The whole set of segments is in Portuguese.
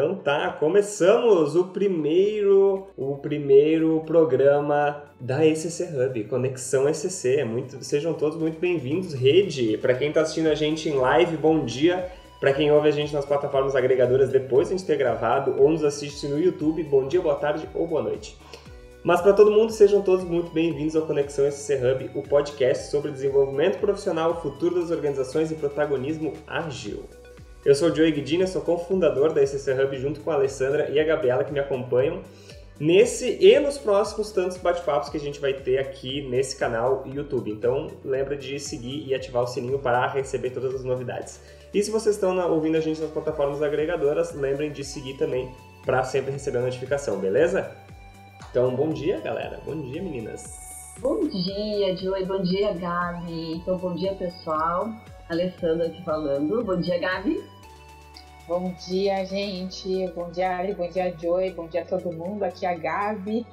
Então tá, começamos o primeiro, o primeiro programa da ECC Hub, Conexão ECC. É muito, sejam todos muito bem-vindos, rede. Para quem está assistindo a gente em live, bom dia. Para quem ouve a gente nas plataformas agregadoras depois de a gente ter gravado ou nos assiste no YouTube, bom dia, boa tarde ou boa noite. Mas para todo mundo, sejam todos muito bem-vindos ao Conexão SC Hub, o podcast sobre desenvolvimento profissional, futuro das organizações e protagonismo ágil. Eu sou o Joey Guidini, sou cofundador da SC Hub junto com a Alessandra e a Gabriela que me acompanham nesse e nos próximos tantos bate-papos que a gente vai ter aqui nesse canal YouTube. Então, lembra de seguir e ativar o sininho para receber todas as novidades. E se vocês estão ouvindo a gente nas plataformas agregadoras, lembrem de seguir também para sempre receber a notificação, beleza? Então, bom dia, galera. Bom dia, meninas. Bom dia, Joey. Bom dia, Gabi. Então, bom dia, pessoal. Alessandra aqui falando. Bom dia, Gabi. Bom dia, gente. Bom dia, Ari. Bom dia, Joey. Bom dia a todo mundo. Aqui é a Gabi,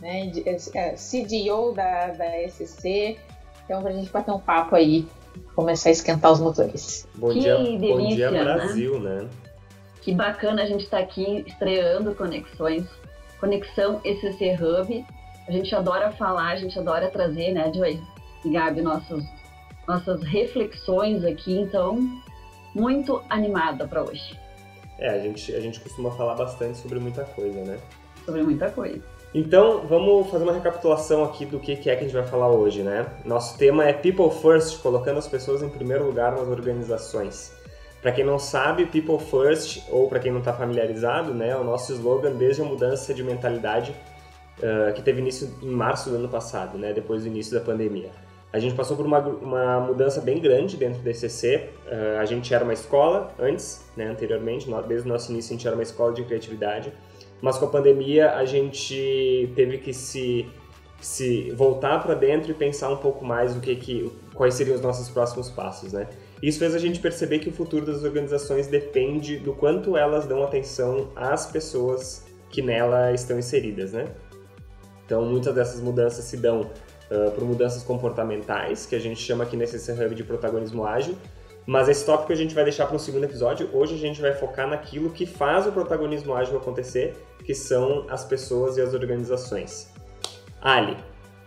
né, é, CDO da, da SC. Então, pra gente bater um papo aí, começar a esquentar os motores. Bom que dia, delícia, bom dia né? Brasil, né? né? Que bacana a gente estar tá aqui estreando Conexões Conexão ECC Hub. A gente adora falar, a gente adora trazer, né, Joy e Gabi, nossos, nossas reflexões aqui. Então, muito animada para hoje. É, a gente, a gente costuma falar bastante sobre muita coisa, né? Sobre muita coisa. Então, vamos fazer uma recapitulação aqui do que é que a gente vai falar hoje, né? Nosso tema é People First, colocando as pessoas em primeiro lugar nas organizações. Para quem não sabe, People First, ou para quem não está familiarizado, né, é o nosso slogan desde a mudança de mentalidade uh, que teve início em março do ano passado, né, depois do início da pandemia. A gente passou por uma, uma mudança bem grande dentro do ECC. Uh, a gente era uma escola antes, né, anteriormente, desde o nosso início a gente era uma escola de criatividade, mas com a pandemia a gente teve que se, se voltar para dentro e pensar um pouco mais o que, que quais seriam os nossos próximos passos, né? Isso fez a gente perceber que o futuro das organizações depende do quanto elas dão atenção às pessoas que nela estão inseridas, né? Então, muitas dessas mudanças se dão por mudanças comportamentais, que a gente chama aqui nesse Hub de protagonismo ágil, mas esse tópico a gente vai deixar para um segundo episódio. Hoje a gente vai focar naquilo que faz o protagonismo ágil acontecer, que são as pessoas e as organizações. Ali,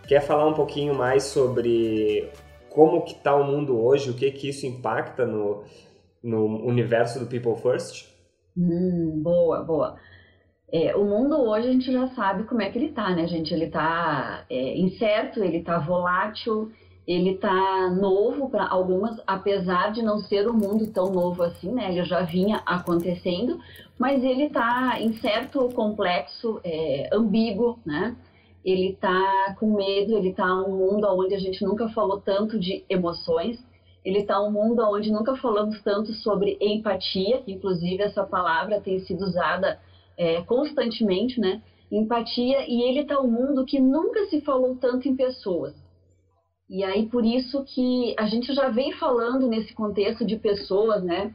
quer falar um pouquinho mais sobre como que está o mundo hoje, o que que isso impacta no, no universo do People First? Hum, boa, boa. É, o mundo hoje a gente já sabe como é que ele está, né, gente? Ele está é, incerto, ele está volátil, ele está novo para algumas, apesar de não ser um mundo tão novo assim, né? Ele já vinha acontecendo, mas ele está incerto, complexo, é, ambíguo, né? ele está com medo, ele está um mundo onde a gente nunca falou tanto de emoções, ele está um mundo onde nunca falamos tanto sobre empatia, inclusive essa palavra tem sido usada é, constantemente, né? Empatia, e ele está um mundo que nunca se falou tanto em pessoas. E aí por isso que a gente já vem falando nesse contexto de pessoas, né?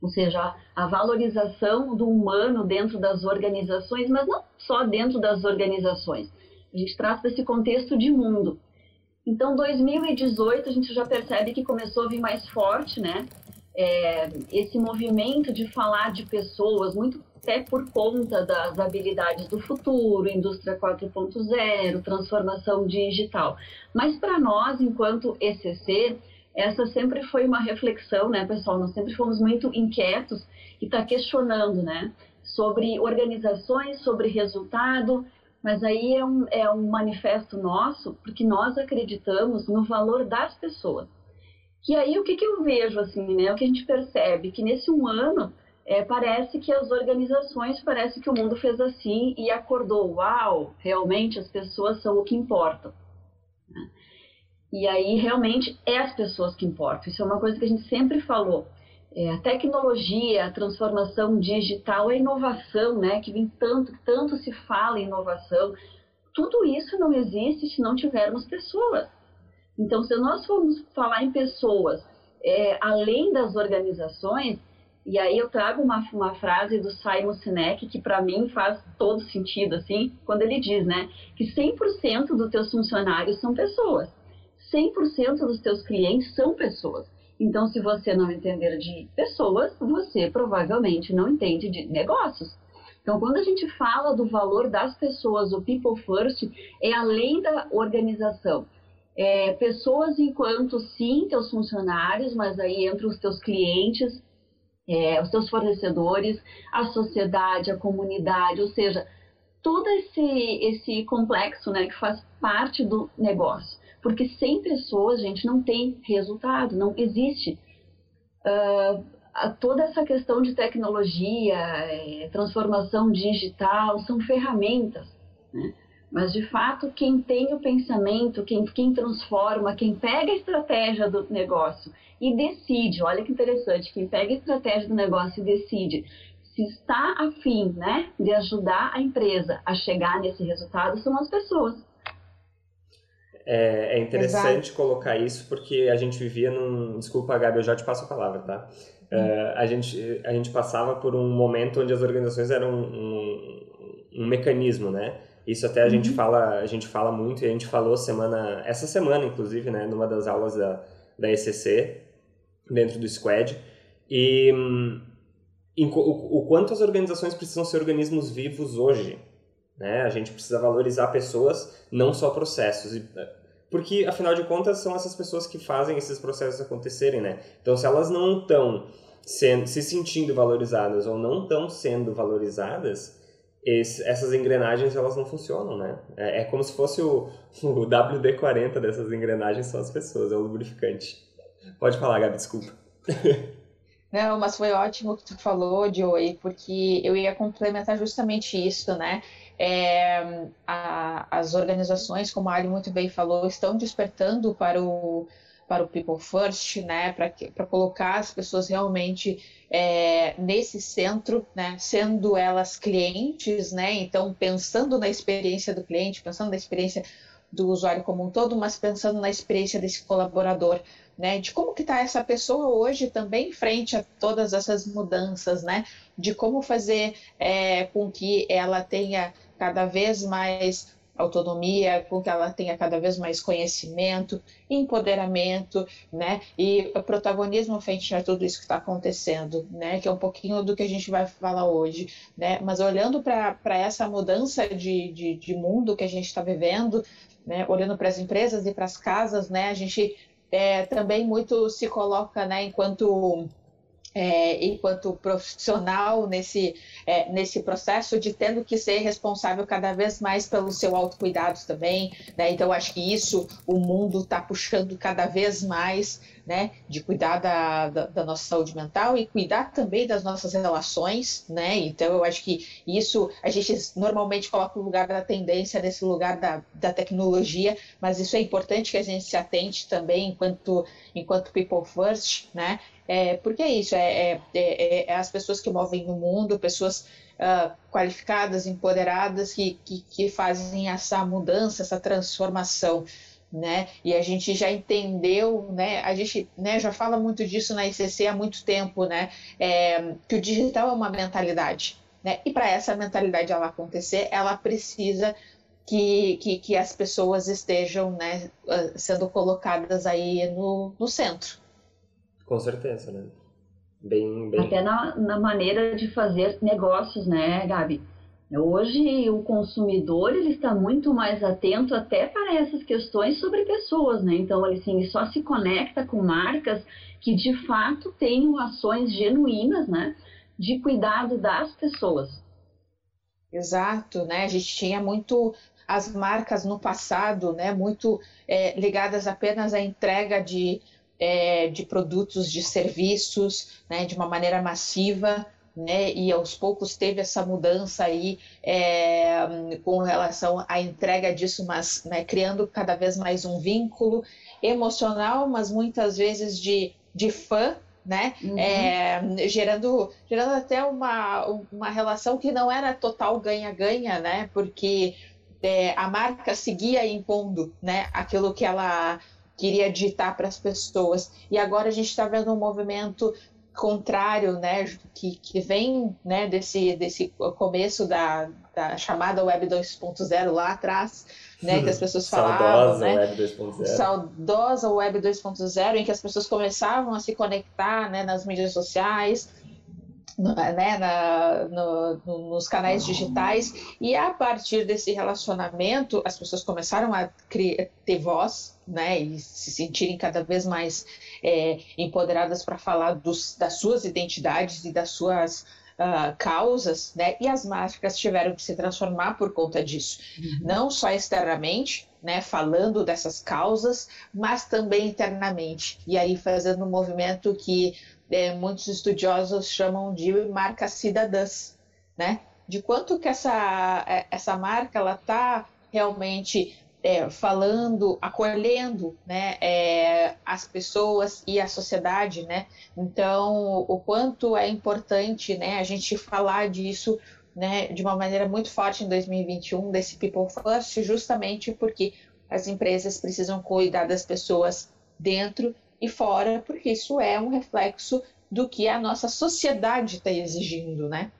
Ou seja, a valorização do humano dentro das organizações, mas não só dentro das organizações. A gente trata desse contexto de mundo. Então, 2018 a gente já percebe que começou a vir mais forte, né? É, esse movimento de falar de pessoas, muito até por conta das habilidades do futuro, indústria 4.0, transformação digital. Mas para nós, enquanto ECC, essa sempre foi uma reflexão, né, pessoal? Nós sempre fomos muito inquietos e está questionando, né, sobre organizações, sobre resultado, mas aí é um, é um manifesto nosso, porque nós acreditamos no valor das pessoas. Que aí o que, que eu vejo, assim, né? O que a gente percebe? Que nesse um ano, é, parece que as organizações, parece que o mundo fez assim e acordou. Uau, realmente as pessoas são o que importam. Né? E aí, realmente, é as pessoas que importam. Isso é uma coisa que a gente sempre falou. É, a tecnologia, a transformação digital, a inovação, né, que vem tanto, tanto se fala em inovação, tudo isso não existe se não tivermos pessoas. Então, se nós formos falar em pessoas, é, além das organizações, e aí eu trago uma, uma frase do Simon Sinek que para mim faz todo sentido, assim, quando ele diz, né, que 100% dos teus funcionários são pessoas, 100% dos teus clientes são pessoas. Então, se você não entender de pessoas, você provavelmente não entende de negócios. Então, quando a gente fala do valor das pessoas, o people first é além da organização. É, pessoas enquanto sim teus funcionários, mas aí entram os teus clientes, é, os teus fornecedores, a sociedade, a comunidade, ou seja, todo esse, esse complexo né, que faz parte do negócio. Porque sem pessoas, gente, não tem resultado, não existe. Uh, toda essa questão de tecnologia, é, transformação digital, são ferramentas, né? Mas, de fato, quem tem o pensamento, quem, quem transforma, quem pega a estratégia do negócio e decide, olha que interessante, quem pega a estratégia do negócio e decide se está afim né, de ajudar a empresa a chegar nesse resultado, são as pessoas. É, é interessante Exato. colocar isso porque a gente vivia num. Desculpa, Gabi, eu já te passo a palavra, tá? Uh, a, gente, a gente passava por um momento onde as organizações eram um, um, um mecanismo, né? Isso até a uhum. gente fala, a gente fala muito e a gente falou semana, essa semana inclusive, né, numa das aulas da, da ECC dentro do Squad e um, o, o quanto as organizações precisam ser organismos vivos hoje, né? A gente precisa valorizar pessoas, não só processos. E porque, afinal de contas, são essas pessoas que fazem esses processos acontecerem, né? Então, se elas não estão se sentindo valorizadas ou não estão sendo valorizadas, esse, essas engrenagens elas não funcionam, né? É, é como se fosse o, o WD-40 dessas engrenagens são as pessoas, é o lubrificante. Pode falar, Gabi, desculpa. Não, mas foi ótimo que tu falou, Joey, porque eu ia complementar justamente isso, né? É, a, as organizações, como a Ali muito bem falou, estão despertando para o, para o People First, né, para colocar as pessoas realmente é, nesse centro, né, sendo elas clientes, né, então pensando na experiência do cliente, pensando na experiência do usuário como um todo, mas pensando na experiência desse colaborador, né, de como que está essa pessoa hoje também frente a todas essas mudanças, né, de como fazer é, com que ela tenha cada vez mais autonomia, com que ela tenha cada vez mais conhecimento, empoderamento, né, e protagonismo frente a tudo isso que está acontecendo, né, que é um pouquinho do que a gente vai falar hoje, né, mas olhando para essa mudança de, de, de, mundo que a gente está vivendo, né, olhando para as empresas e para as casas, né, a gente é, também muito se coloca, né, enquanto é, enquanto profissional nesse, é, nesse processo de tendo que ser responsável cada vez mais pelo seu autocuidado também, né? Então acho que isso o mundo está puxando cada vez mais, né? De cuidar da, da, da, nossa saúde mental e cuidar também das nossas relações, né? Então eu acho que isso a gente normalmente coloca o lugar da tendência nesse lugar da, da tecnologia, mas isso é importante que a gente se atente também enquanto enquanto people first, né? É, porque é isso, é, é, é, é, as pessoas que movem o mundo, pessoas uh, qualificadas, empoderadas, que, que, que, fazem essa mudança, essa transformação. Né? E a gente já entendeu, né? A gente né, já fala muito disso na ICC há muito tempo, né? É, que o digital é uma mentalidade, né? E para essa mentalidade ela acontecer, ela precisa que, que, que, as pessoas estejam né, ah, sendo colocadas aí no, no centro. Com certeza, né? Bem, bem... Até na, na maneira de fazer negócios, né, Gabi? Hoje o consumidor ele está muito mais atento até para essas questões sobre pessoas, né? Então ele, assim, só se conecta com marcas que de fato tenham ações genuínas, né? De cuidado das pessoas. Exato, né? A gente tinha muito as marcas no passado, né? Muito é, ligadas apenas à entrega de é, de produtos, de serviços, né, de uma maneira massiva, né, e aos poucos teve essa mudança aí é, com relação à entrega disso, mas né, criando cada vez mais um vínculo emocional, mas muitas vezes de, de fã, né? Uhum. É, gerando, gerando até uma, uma relação que não era total ganha-ganha, né? Porque é, a marca seguia impondo né, aquilo que ela queria ditar para as pessoas. E agora a gente está vendo um movimento contrário, né, que, que vem né, desse, desse começo da, da chamada Web 2.0 lá atrás, né, que as pessoas falavam, Saudosa né, Web 2.0. saudosa Web 2.0, em que as pessoas começavam a se conectar né, nas mídias sociais, né, na, no, no, nos canais digitais, e a partir desse relacionamento, as pessoas começaram a criar, ter voz, né, e se sentirem cada vez mais é, empoderadas para falar dos, das suas identidades e das suas uh, causas, né, e as marcas tiveram que se transformar por conta disso, uhum. não só externamente, né, falando dessas causas, mas também internamente, e aí fazendo um movimento que é, muitos estudiosos chamam de marca cidadãs, né? De quanto que essa, é, essa marca ela está realmente é, falando, acolhendo né, é, as pessoas e a sociedade, né? Então, o quanto é importante né, a gente falar disso né, de uma maneira muito forte em 2021, desse People First, justamente porque as empresas precisam cuidar das pessoas dentro e fora, porque isso é um reflexo do que a nossa sociedade está exigindo, né?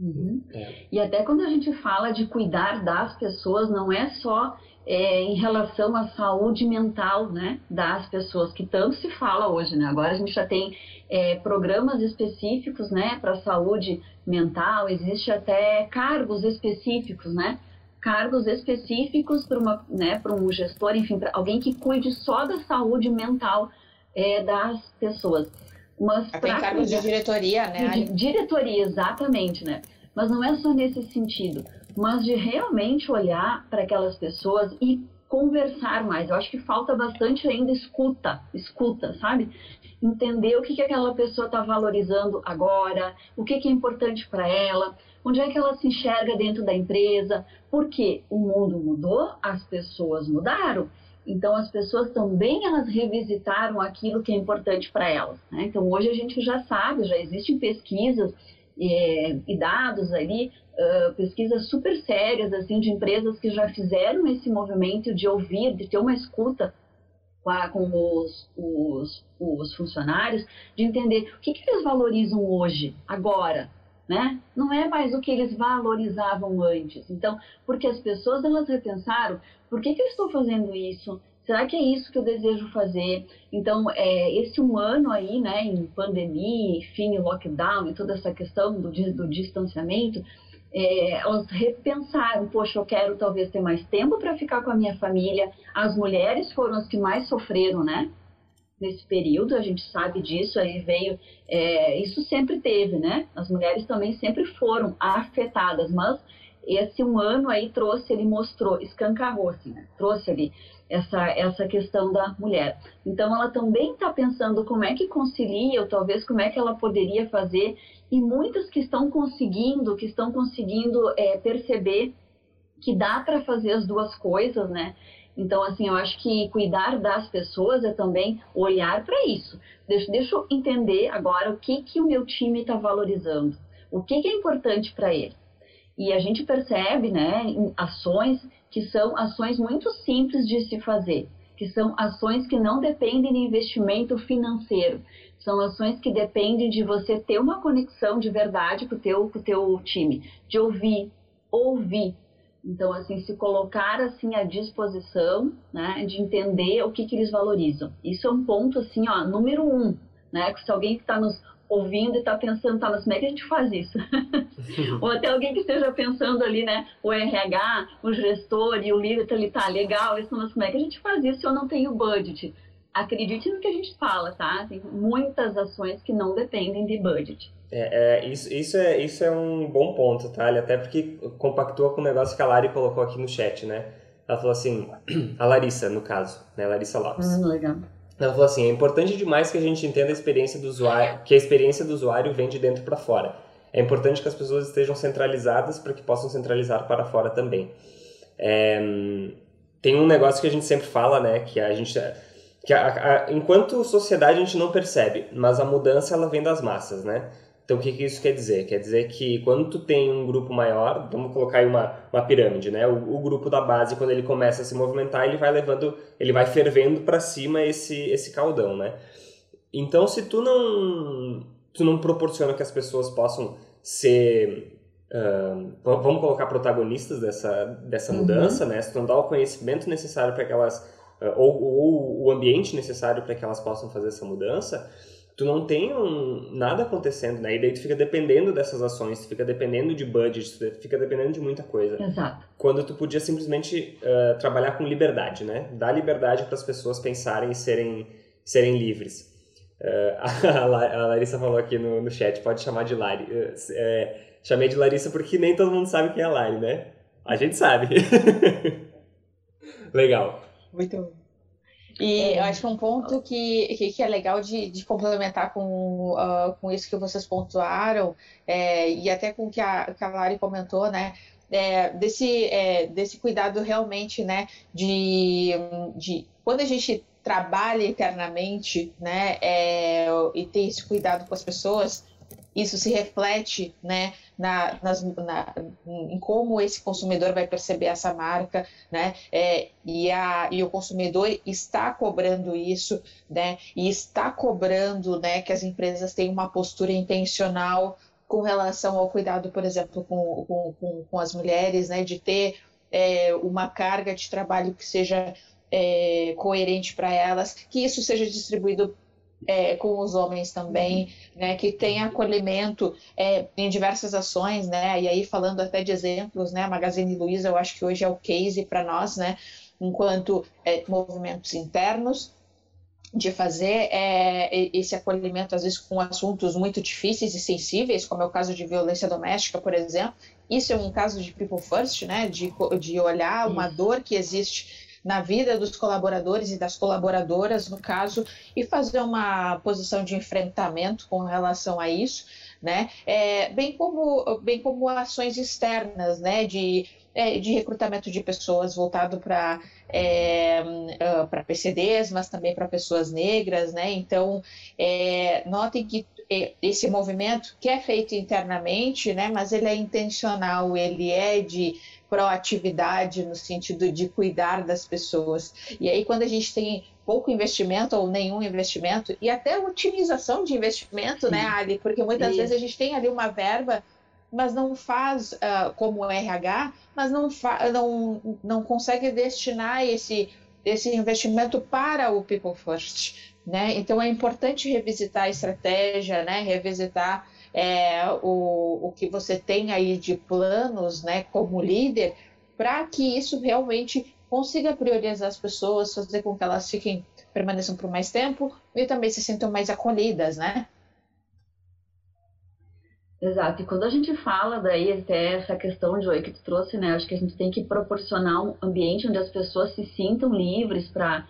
Uhum. É. E até quando a gente fala de cuidar das pessoas, não é só é, em relação à saúde mental né, das pessoas, que tanto se fala hoje. Né? Agora a gente já tem é, programas específicos né, para saúde mental, existe até cargos específicos, né? Cargos específicos para né, um gestor, enfim, para alguém que cuide só da saúde mental é, das pessoas. Mas Tem cargos de diretoria, né? De diretoria, exatamente, né? Mas não é só nesse sentido, mas de realmente olhar para aquelas pessoas e conversar mais. Eu acho que falta bastante ainda escuta, escuta, sabe? Entender o que, que aquela pessoa está valorizando agora, o que, que é importante para ela, onde é que ela se enxerga dentro da empresa, porque o mundo mudou, as pessoas mudaram então as pessoas também elas revisitaram aquilo que é importante para elas. Né? Então hoje a gente já sabe, já existem pesquisas é, e dados ali, uh, pesquisas super sérias assim de empresas que já fizeram esse movimento de ouvir, de ter uma escuta com, a, com os, os, os, funcionários, de entender o que, que eles valorizam hoje, agora, né? Não é mais o que eles valorizavam antes. Então, porque as pessoas elas repensaram, por que, que eu estou fazendo isso? Será que é isso que eu desejo fazer? Então, é, esse um ano aí, né, em pandemia, enfim, lockdown e toda essa questão do, do distanciamento, é, elas repensaram, poxa, eu quero talvez ter mais tempo para ficar com a minha família. As mulheres foram as que mais sofreram, né? Nesse período, a gente sabe disso, aí veio, é, isso sempre teve, né? As mulheres também sempre foram afetadas, mas esse um ano aí trouxe, ele mostrou, escancarou, assim, né? Trouxe ali essa, essa questão da mulher. Então, ela também está pensando como é que concilia, ou talvez como é que ela poderia fazer, e muitas que estão conseguindo, que estão conseguindo é, perceber que dá para fazer as duas coisas, né? Então, assim, eu acho que cuidar das pessoas é também olhar para isso. Deixa, deixa eu entender agora o que, que o meu time está valorizando, o que, que é importante para ele. E a gente percebe, né, ações que são ações muito simples de se fazer, que são ações que não dependem de investimento financeiro, são ações que dependem de você ter uma conexão de verdade com o teu, com o teu time, de ouvir, ouvir, então, assim, se colocar assim à disposição, né, de entender o que, que eles valorizam. Isso é um ponto, assim, ó, número um, né? Se alguém que está nos ouvindo e está pensando, tá, mas como é que a gente faz isso? Ou até alguém que esteja pensando ali, né, o RH, o gestor e o líder, tá ali, tá, legal, isso, mas como é que a gente faz isso se eu não tenho budget? Acredite no que a gente fala, tá? Tem muitas ações que não dependem de budget. É, é, isso, isso, é, isso é um bom ponto, tá? Até porque compactua com o negócio que a Lari colocou aqui no chat, né? Ela falou assim, a Larissa, no caso, né? Larissa Lopes. Hum, legal. Ela falou assim, é importante demais que a gente entenda a experiência do usuário, que a experiência do usuário vem de dentro para fora. É importante que as pessoas estejam centralizadas para que possam centralizar para fora também. É, tem um negócio que a gente sempre fala, né? Que a gente que a, a, enquanto sociedade a gente não percebe, mas a mudança ela vem das massas, né? Então, o que, que isso quer dizer? Quer dizer que quando tu tem um grupo maior, vamos colocar aí uma, uma pirâmide, né? O, o grupo da base, quando ele começa a se movimentar, ele vai levando, ele vai fervendo para cima esse, esse caldão, né? Então, se tu não tu não proporciona que as pessoas possam ser Uh, vamos colocar protagonistas dessa, dessa uhum. mudança, né? Se tu não dá o conhecimento necessário para que elas, ou, ou, o ambiente necessário para que elas possam fazer essa mudança, tu não tem um, nada acontecendo, né? E daí tu fica dependendo dessas ações, tu fica dependendo de budget, tu fica dependendo de muita coisa. Exato. Quando tu podia simplesmente uh, trabalhar com liberdade, né? Dar liberdade para as pessoas pensarem e serem, serem livres. a, Larissa falou aqui no, no chat, pode chamar de Lari. É, Chamei de Larissa porque nem todo mundo sabe quem é a Lari, né? A gente sabe. legal. Muito bom. E é. eu acho que um ponto que, que, que é legal de, de complementar com, uh, com isso que vocês pontuaram, é, e até com o que a, que a Lari comentou, né? É, desse, é, desse cuidado realmente, né? De, de quando a gente trabalha internamente, né? É, e tem esse cuidado com as pessoas, isso se reflete né, na, nas, na, em como esse consumidor vai perceber essa marca, né? É, e, a, e o consumidor está cobrando isso, né? E está cobrando né, que as empresas tenham uma postura intencional com relação ao cuidado, por exemplo, com, com, com, com as mulheres, né? De ter é, uma carga de trabalho que seja é, coerente para elas, que isso seja distribuído é, com os homens também, né, que tem acolhimento é, em diversas ações, né, e aí falando até de exemplos, né, a Magazine Luiza eu acho que hoje é o case para nós, né, enquanto é, movimentos internos, de fazer é, esse acolhimento, às vezes com assuntos muito difíceis e sensíveis, como é o caso de violência doméstica, por exemplo. Isso é um caso de people first, né? De, de olhar uma dor que existe na vida dos colaboradores e das colaboradoras, no caso, e fazer uma posição de enfrentamento com relação a isso, né? É, bem, como, bem como ações externas, né? De, é, de recrutamento de pessoas voltado para é, uh, para PCDs, mas também para pessoas negras, né? Então, é, notem que é, esse movimento que é feito internamente, né? Mas ele é intencional, ele é de proatividade no sentido de cuidar das pessoas. E aí, quando a gente tem pouco investimento ou nenhum investimento, e até otimização de investimento, né, Sim. né, Ali? Porque muitas Isso. vezes a gente tem ali uma verba, mas não faz uh, como o RH, mas não, não, não consegue destinar esse, esse investimento para o People First. Né? Então é importante revisitar a estratégia, né? revisitar é, o, o que você tem aí de planos né, como líder, para que isso realmente consiga priorizar as pessoas, fazer com que elas fiquem, permaneçam por mais tempo e também se sintam mais acolhidas, né? Exato, e quando a gente fala daí até essa questão de oi que tu trouxe, né? Acho que a gente tem que proporcionar um ambiente onde as pessoas se sintam livres para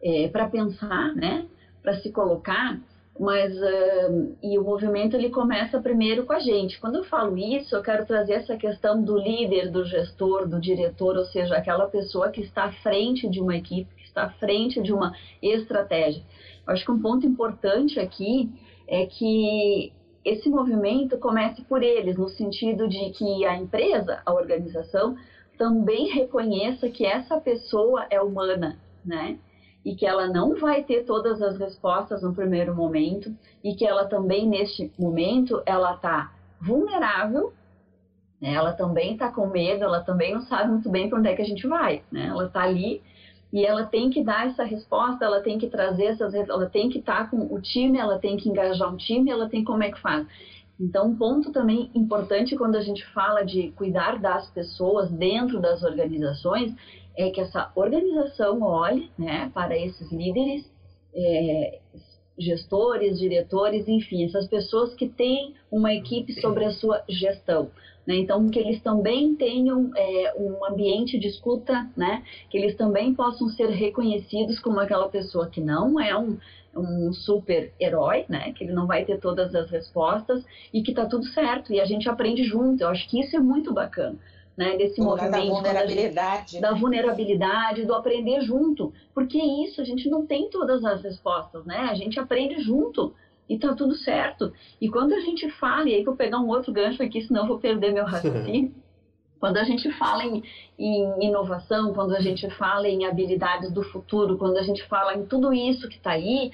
é, para pensar, né? Para se colocar mas uh, e o movimento ele começa primeiro com a gente. Quando eu falo isso, eu quero trazer essa questão do líder, do gestor, do diretor, ou seja, aquela pessoa que está à frente de uma equipe, que está à frente de uma estratégia. Eu acho que um ponto importante aqui é que esse movimento comece por eles, no sentido de que a empresa, a organização, também reconheça que essa pessoa é humana, né? E que ela não vai ter todas as respostas no primeiro momento e que ela também neste momento ela está vulnerável, né? ela também está com medo, ela também não sabe muito bem para onde é que a gente vai, né? Ela está ali e ela tem que dar essa resposta, ela tem que trazer essas, ela tem que estar tá com o time, ela tem que engajar um time, ela tem como é que faz. Então, um ponto também importante quando a gente fala de cuidar das pessoas dentro das organizações é que essa organização olhe né, para esses líderes, é, gestores, diretores, enfim, essas pessoas que têm uma equipe sobre a sua gestão. Né? Então, que eles também tenham é, um ambiente de escuta, né? que eles também possam ser reconhecidos como aquela pessoa que não é um, um super herói, né? que ele não vai ter todas as respostas e que está tudo certo e a gente aprende junto. Eu acho que isso é muito bacana né, desse movimento. Da vulnerabilidade. Da né? vulnerabilidade, do aprender junto. Porque é isso, a gente não tem todas as respostas, né? A gente aprende junto e tá tudo certo. E quando a gente fala, e aí que eu pegar um outro gancho aqui, senão eu vou perder meu raciocínio. quando a gente fala em, em, inovação, quando a gente fala em habilidades do futuro, quando a gente fala em tudo isso que está aí,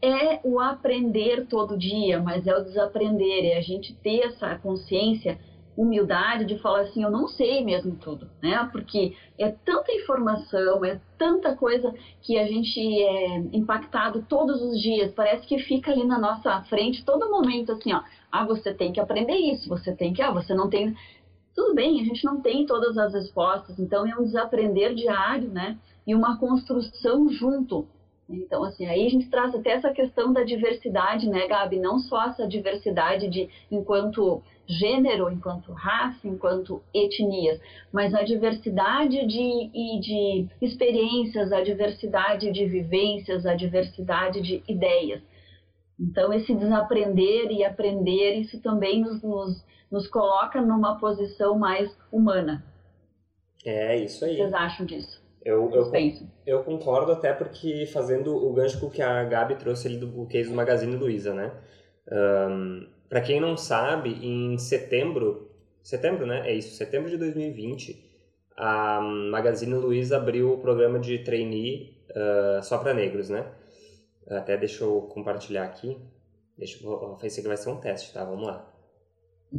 é o aprender todo dia, mas é o desaprender, é a gente ter essa consciência, humildade de falar assim, eu não sei mesmo tudo, né? Porque é tanta informação, é tanta coisa que a gente é impactado todos os dias, parece que fica ali na nossa frente todo momento assim, ó, ah, você tem que aprender isso, você tem que, ah, você não tem tudo bem, a gente não tem todas as respostas, então é um desaprender diário, né? E uma construção junto então, assim, aí a gente traz até essa questão da diversidade, né, Gabi? Não só essa diversidade de enquanto gênero, enquanto raça, enquanto etnias, mas a diversidade de, de experiências, a diversidade de vivências, a diversidade de ideias. Então, esse desaprender e aprender, isso também nos, nos, nos coloca numa posição mais humana. É, isso aí. Vocês acham disso? Eu, eu, eu, concordo até porque fazendo o gancho que a Gabi trouxe ali do case do Magazine Luiza, né? Um, para quem não sabe, em setembro, setembro, né? É isso, setembro de 2020, a Magazine Luiza abriu o programa de trainee uh, só para negros, né? Até deixa eu compartilhar aqui. Deixa eu, esse aqui vai ser um teste, tá? Vamos lá.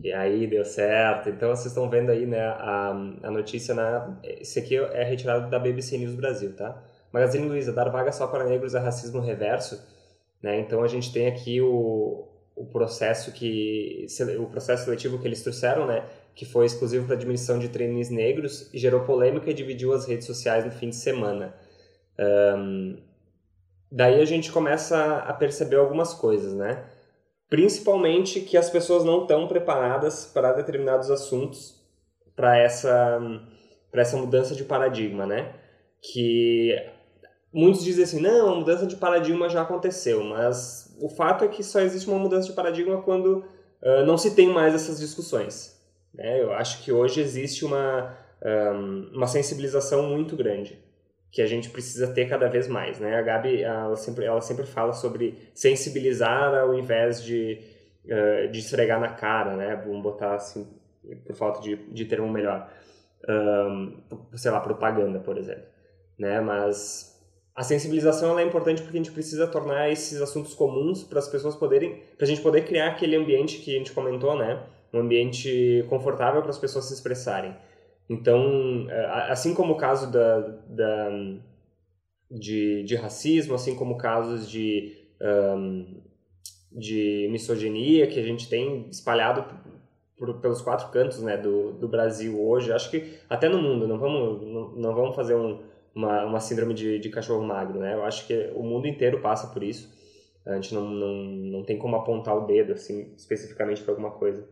E aí deu certo. Então vocês estão vendo aí, né, a, a notícia na. Esse aqui é retirado da BBC News Brasil, tá? Magazine Luiza, dar vaga só para negros é racismo reverso. Né? Então a gente tem aqui o, o processo que o processo seletivo que eles trouxeram, né, que foi exclusivo para admissão de trainees negros gerou polêmica e dividiu as redes sociais no fim de semana. Um, daí a gente começa a perceber algumas coisas, né? principalmente que as pessoas não estão preparadas para determinados assuntos, para essa, para essa mudança de paradigma, né? Que muitos dizem assim, não, a mudança de paradigma já aconteceu, mas o fato é que só existe uma mudança de paradigma quando uh, não se tem mais essas discussões. Né? Eu acho que hoje existe uma, um, uma sensibilização muito grande que a gente precisa ter cada vez mais, né? A Gabi, ela sempre, ela sempre fala sobre sensibilizar ao invés de, uh, de esfregar na cara, né? Vamos botar assim, por falta de, de termo melhor. Um, sei lá, propaganda, por exemplo. Né? Mas a sensibilização é importante porque a gente precisa tornar esses assuntos comuns para as pessoas poderem, para a gente poder criar aquele ambiente que a gente comentou, né? Um ambiente confortável para as pessoas se expressarem. Então, é, assim como o caso da, da de, de racismo, assim como casos de, um, de misoginia que a gente tem espalhado por, pelos quatro cantos né, do, do Brasil hoje, acho que até no mundo, não vamos, não, não vamos fazer um, uma, uma síndrome de, de cachorro magro, né? Eu acho que o mundo inteiro passa por isso. A gente não, não, não tem como apontar o dedo, assim, especificamente para alguma coisa.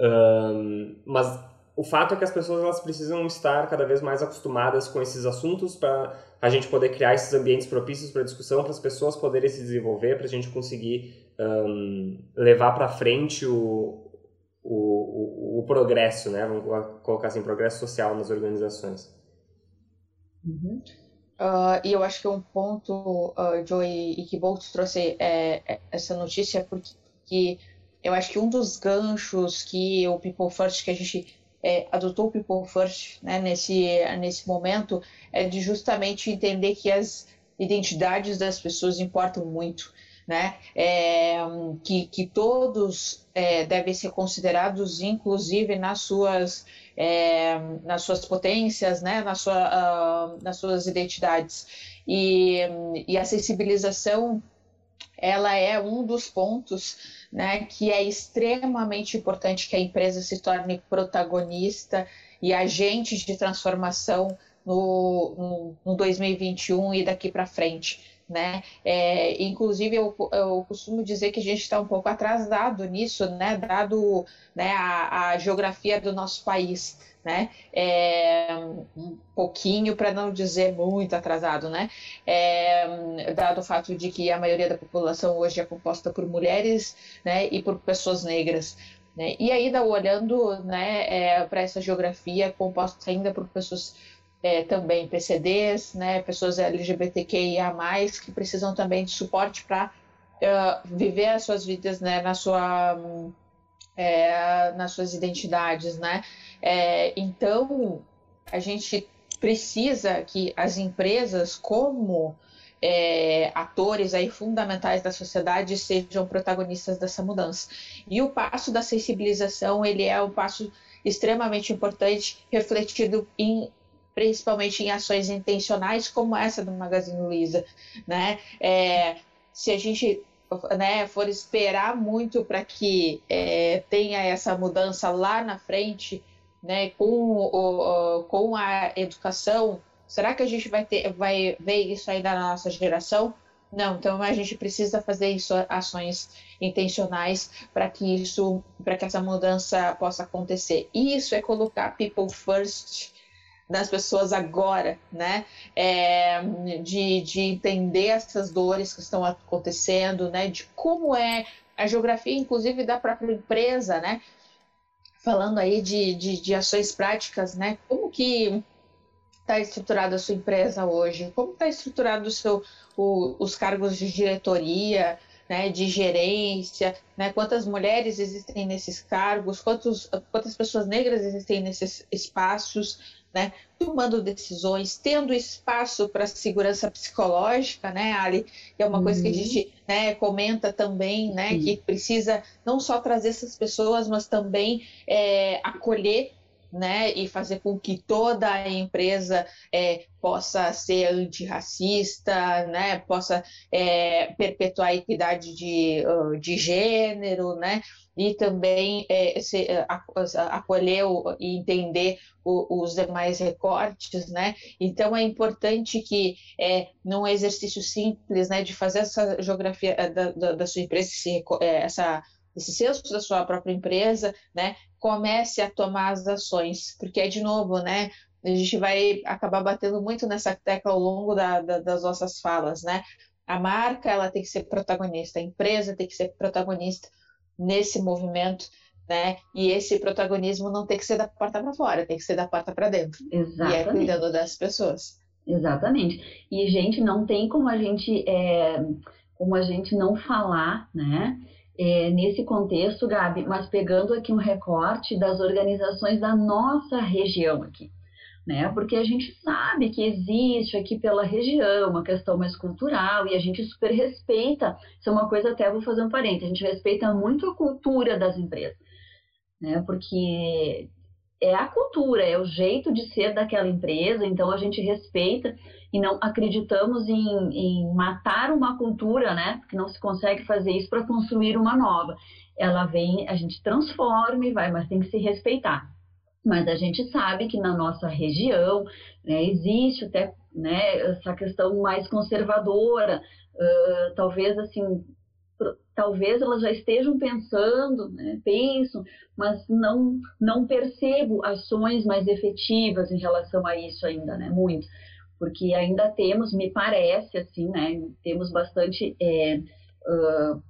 Um, mas o fato é que as pessoas elas precisam estar cada vez mais acostumadas com esses assuntos para a gente poder criar esses ambientes propícios para discussão, para as pessoas poderem se desenvolver, para a gente conseguir um, levar para frente o, o, o, o, progresso, né? Vamos colocar assim, progresso social nas organizações. Uh, e eu acho que um ponto, uh, Joey, e que Bolt trouxe é, é essa notícia porque eu acho que um dos ganchos que o People First que a gente é, adotou o People First né, nesse, nesse momento é de justamente entender que as identidades das pessoas importam muito. Né? É, que, que todos é, devem ser considerados, inclusive nas suas, é, nas suas potências, né? nas, sua, uh, nas suas identidades. E, e a sensibilização ela é um dos pontos né, que é extremamente importante que a empresa se torne protagonista e agente de transformação no, no, no 2021 e daqui para frente. Né? É, inclusive, eu, eu costumo dizer que a gente está um pouco atrasado nisso, né? dado né, a, a geografia do nosso país né? É, um pouquinho, para não dizer muito atrasado, né? É, dado o fato de que a maioria da população hoje é composta por mulheres, né? E por pessoas negras. Né? E ainda olhando, né? É, para essa geografia composta ainda por pessoas é, também PCDs, né? Pessoas LGBTQIA+, que precisam também de suporte para uh, é, viver as suas vidas, né? Na sua é, nas suas identidades, né? É, então, a gente precisa que as empresas, como é, atores aí fundamentais da sociedade sejam protagonistas dessa mudança. E o passo da sensibilização ele é um passo extremamente importante, refletido em principalmente em ações intencionais como essa do Magazine Luiza, né? É, se a gente né, for esperar muito para que é, tenha essa mudança lá na frente, né, com, o, com a educação, será que a gente vai, ter, vai ver isso ainda na nossa geração? Não, então a gente precisa fazer isso, ações intencionais para que isso, para que essa mudança possa acontecer. Isso é colocar people first das pessoas agora, né? É, de, de entender essas dores que estão acontecendo, né? De como é a geografia, inclusive, da própria empresa, né? Falando aí de, de, de ações práticas, né? Como que está estruturada a sua empresa hoje? Como está estruturado o seu, o, os cargos de diretoria, né, de gerência, né, quantas mulheres existem nesses cargos, quantos, quantas pessoas negras existem nesses espaços, né, tomando decisões, tendo espaço para segurança psicológica, né, Ali, que é uma uhum. coisa que a uhum. gente né, comenta também, né, uhum. que precisa não só trazer essas pessoas, mas também é, acolher né, e fazer com que toda a empresa é, possa ser antirracista, né, possa é, perpetuar a equidade de, de gênero, né, e também é, se, é, acolher e entender o, os demais recortes, né? Então é importante que é, num exercício simples, né, de fazer essa geografia é, da, da, da sua empresa, esse, é, essa esse senso da sua própria empresa, né, comece a tomar as ações, porque é de novo, né, a gente vai acabar batendo muito nessa tecla ao longo da, da, das nossas falas, né, a marca ela tem que ser protagonista, a empresa tem que ser protagonista, nesse movimento, né? E esse protagonismo não tem que ser da porta para fora, tem que ser da porta para dentro. Exatamente. E é cuidando das pessoas. Exatamente. E gente, não tem como a gente é, como a gente não falar, né? É, nesse contexto, Gabi, mas pegando aqui um recorte das organizações da nossa região aqui né? Porque a gente sabe que existe aqui pela região uma questão mais cultural e a gente super respeita. Isso é uma coisa até vou fazer um parênteses. A gente respeita muito a cultura das empresas, né? Porque é a cultura, é o jeito de ser daquela empresa. Então a gente respeita e não acreditamos em, em matar uma cultura, né? Que não se consegue fazer isso para construir uma nova. Ela vem, a gente transforma e vai, mas tem que se respeitar mas a gente sabe que na nossa região né, existe até né, essa questão mais conservadora, uh, talvez assim, talvez elas já estejam pensando, né, mas não não percebo ações mais efetivas em relação a isso ainda, né, muito, porque ainda temos, me parece assim, né, temos bastante é, uh,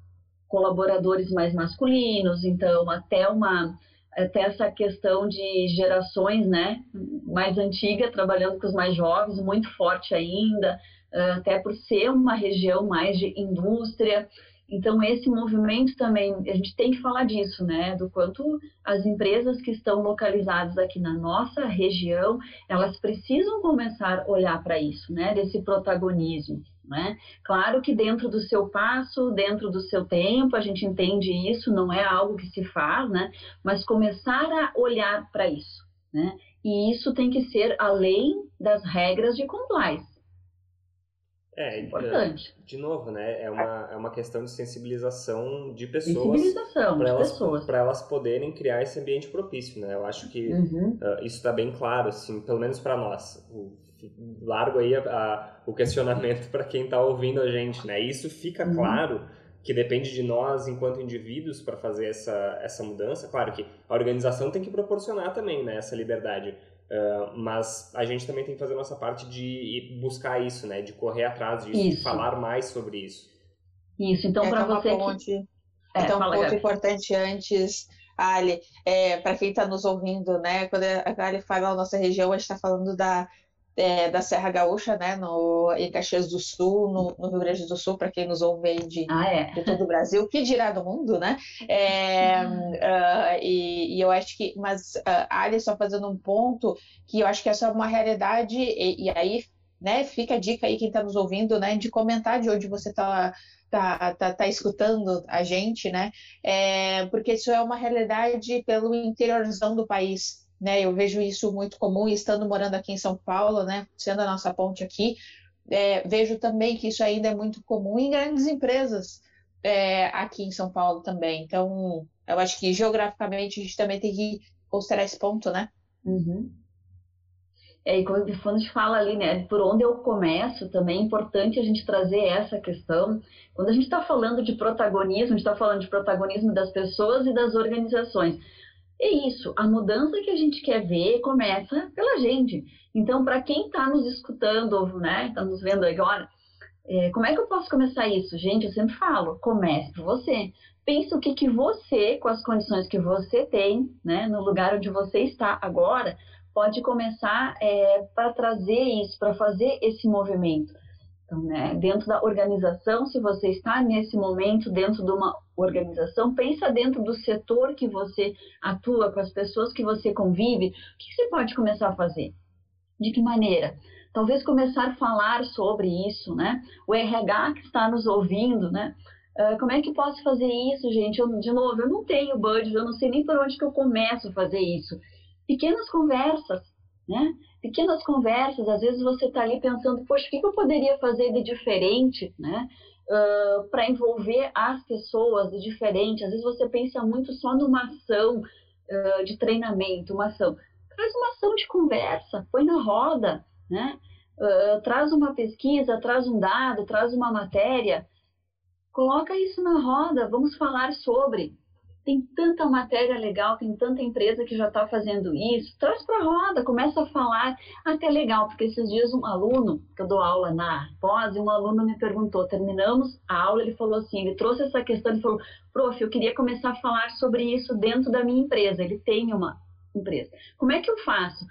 colaboradores mais masculinos, então até uma até essa questão de gerações, né, mais antiga, trabalhando com os mais jovens, muito forte ainda, até por ser uma região mais de indústria. Então, esse movimento também, a gente tem que falar disso, né? Do quanto as empresas que estão localizadas aqui na nossa região, elas precisam começar a olhar para isso, né? Desse protagonismo. Né? Claro que dentro do seu passo, dentro do seu tempo, a gente entende isso, não é algo que se faz, né? mas começar a olhar para isso. Né? E isso tem que ser além das regras de compliance. É, importante. De novo, né? É uma, é uma questão de sensibilização de pessoas. Sensibilização para elas, pessoas. Para elas poderem criar esse ambiente propício, né? Eu acho que uhum. uh, isso está bem claro, assim, pelo menos para nós. O, largo aí a, a, o questionamento para quem está ouvindo a gente, né? Isso fica uhum. claro que depende de nós enquanto indivíduos para fazer essa, essa mudança. Claro que a organização tem que proporcionar também né, essa liberdade. Uh, mas a gente também tem que fazer a nossa parte de buscar isso, né? De correr atrás disso, isso. de falar mais sobre isso. Isso, então para você ponte, que... É, então, um ponto importante antes, Ali, é, para quem está nos ouvindo, né? Quando a Ali fala a nossa região, a gente está falando da é, da Serra Gaúcha, né, no, em Caxias do Sul, no, no Rio Grande do Sul, para quem nos ouve aí de, ah, é. de todo o Brasil, que dirá do mundo, né? É, uh, e, e, eu acho que, mas uh, Ali só fazendo um ponto, que eu acho que essa é uma realidade, e, e aí né? Fica a dica aí quem está nos ouvindo, né? De comentar de onde você está tá, tá, tá escutando a gente, né? É, porque isso é uma realidade pelo interiorzão do país, né? Eu vejo isso muito comum, estando morando aqui em São Paulo, né? Sendo a nossa ponte aqui, é, vejo também que isso ainda é muito comum em grandes empresas é, aqui em São Paulo também. Então, eu acho que geograficamente a gente também tem que considerar esse ponto, né? Uhum. É, e quando a gente fala ali, né, por onde eu começo, também é importante a gente trazer essa questão. Quando a gente está falando de protagonismo, a gente está falando de protagonismo das pessoas e das organizações. É isso, a mudança que a gente quer ver começa pela gente. Então, para quem está nos escutando, né, está nos vendo agora, é, como é que eu posso começar isso? Gente, eu sempre falo, comece por você. Pensa o que, que você, com as condições que você tem, né, no lugar onde você está agora, pode começar é, para trazer isso, para fazer esse movimento. Então, né, dentro da organização, se você está nesse momento dentro de uma organização, pensa dentro do setor que você atua, com as pessoas que você convive, o que você pode começar a fazer? De que maneira? Talvez começar a falar sobre isso, né? O RH que está nos ouvindo, né? Uh, como é que posso fazer isso, gente? Eu, de novo, eu não tenho budget, eu não sei nem por onde que eu começo a fazer isso pequenas conversas, né? Pequenas conversas, às vezes você está ali pensando, poxa, o que eu poderia fazer de diferente, né? Uh, para envolver as pessoas de diferente. Às vezes você pensa muito só numa ação uh, de treinamento, uma ação. Traz uma ação de conversa, põe na roda, né? Uh, traz uma pesquisa, traz um dado, traz uma matéria, coloca isso na roda, vamos falar sobre. Tem tanta matéria legal, tem tanta empresa que já está fazendo isso. Traz para a roda, começa a falar. Até legal, porque esses dias um aluno, que eu dou aula na pós, e um aluno me perguntou, terminamos a aula, ele falou assim, ele trouxe essa questão, ele falou, prof, eu queria começar a falar sobre isso dentro da minha empresa. Ele tem uma empresa. Como é que eu faço?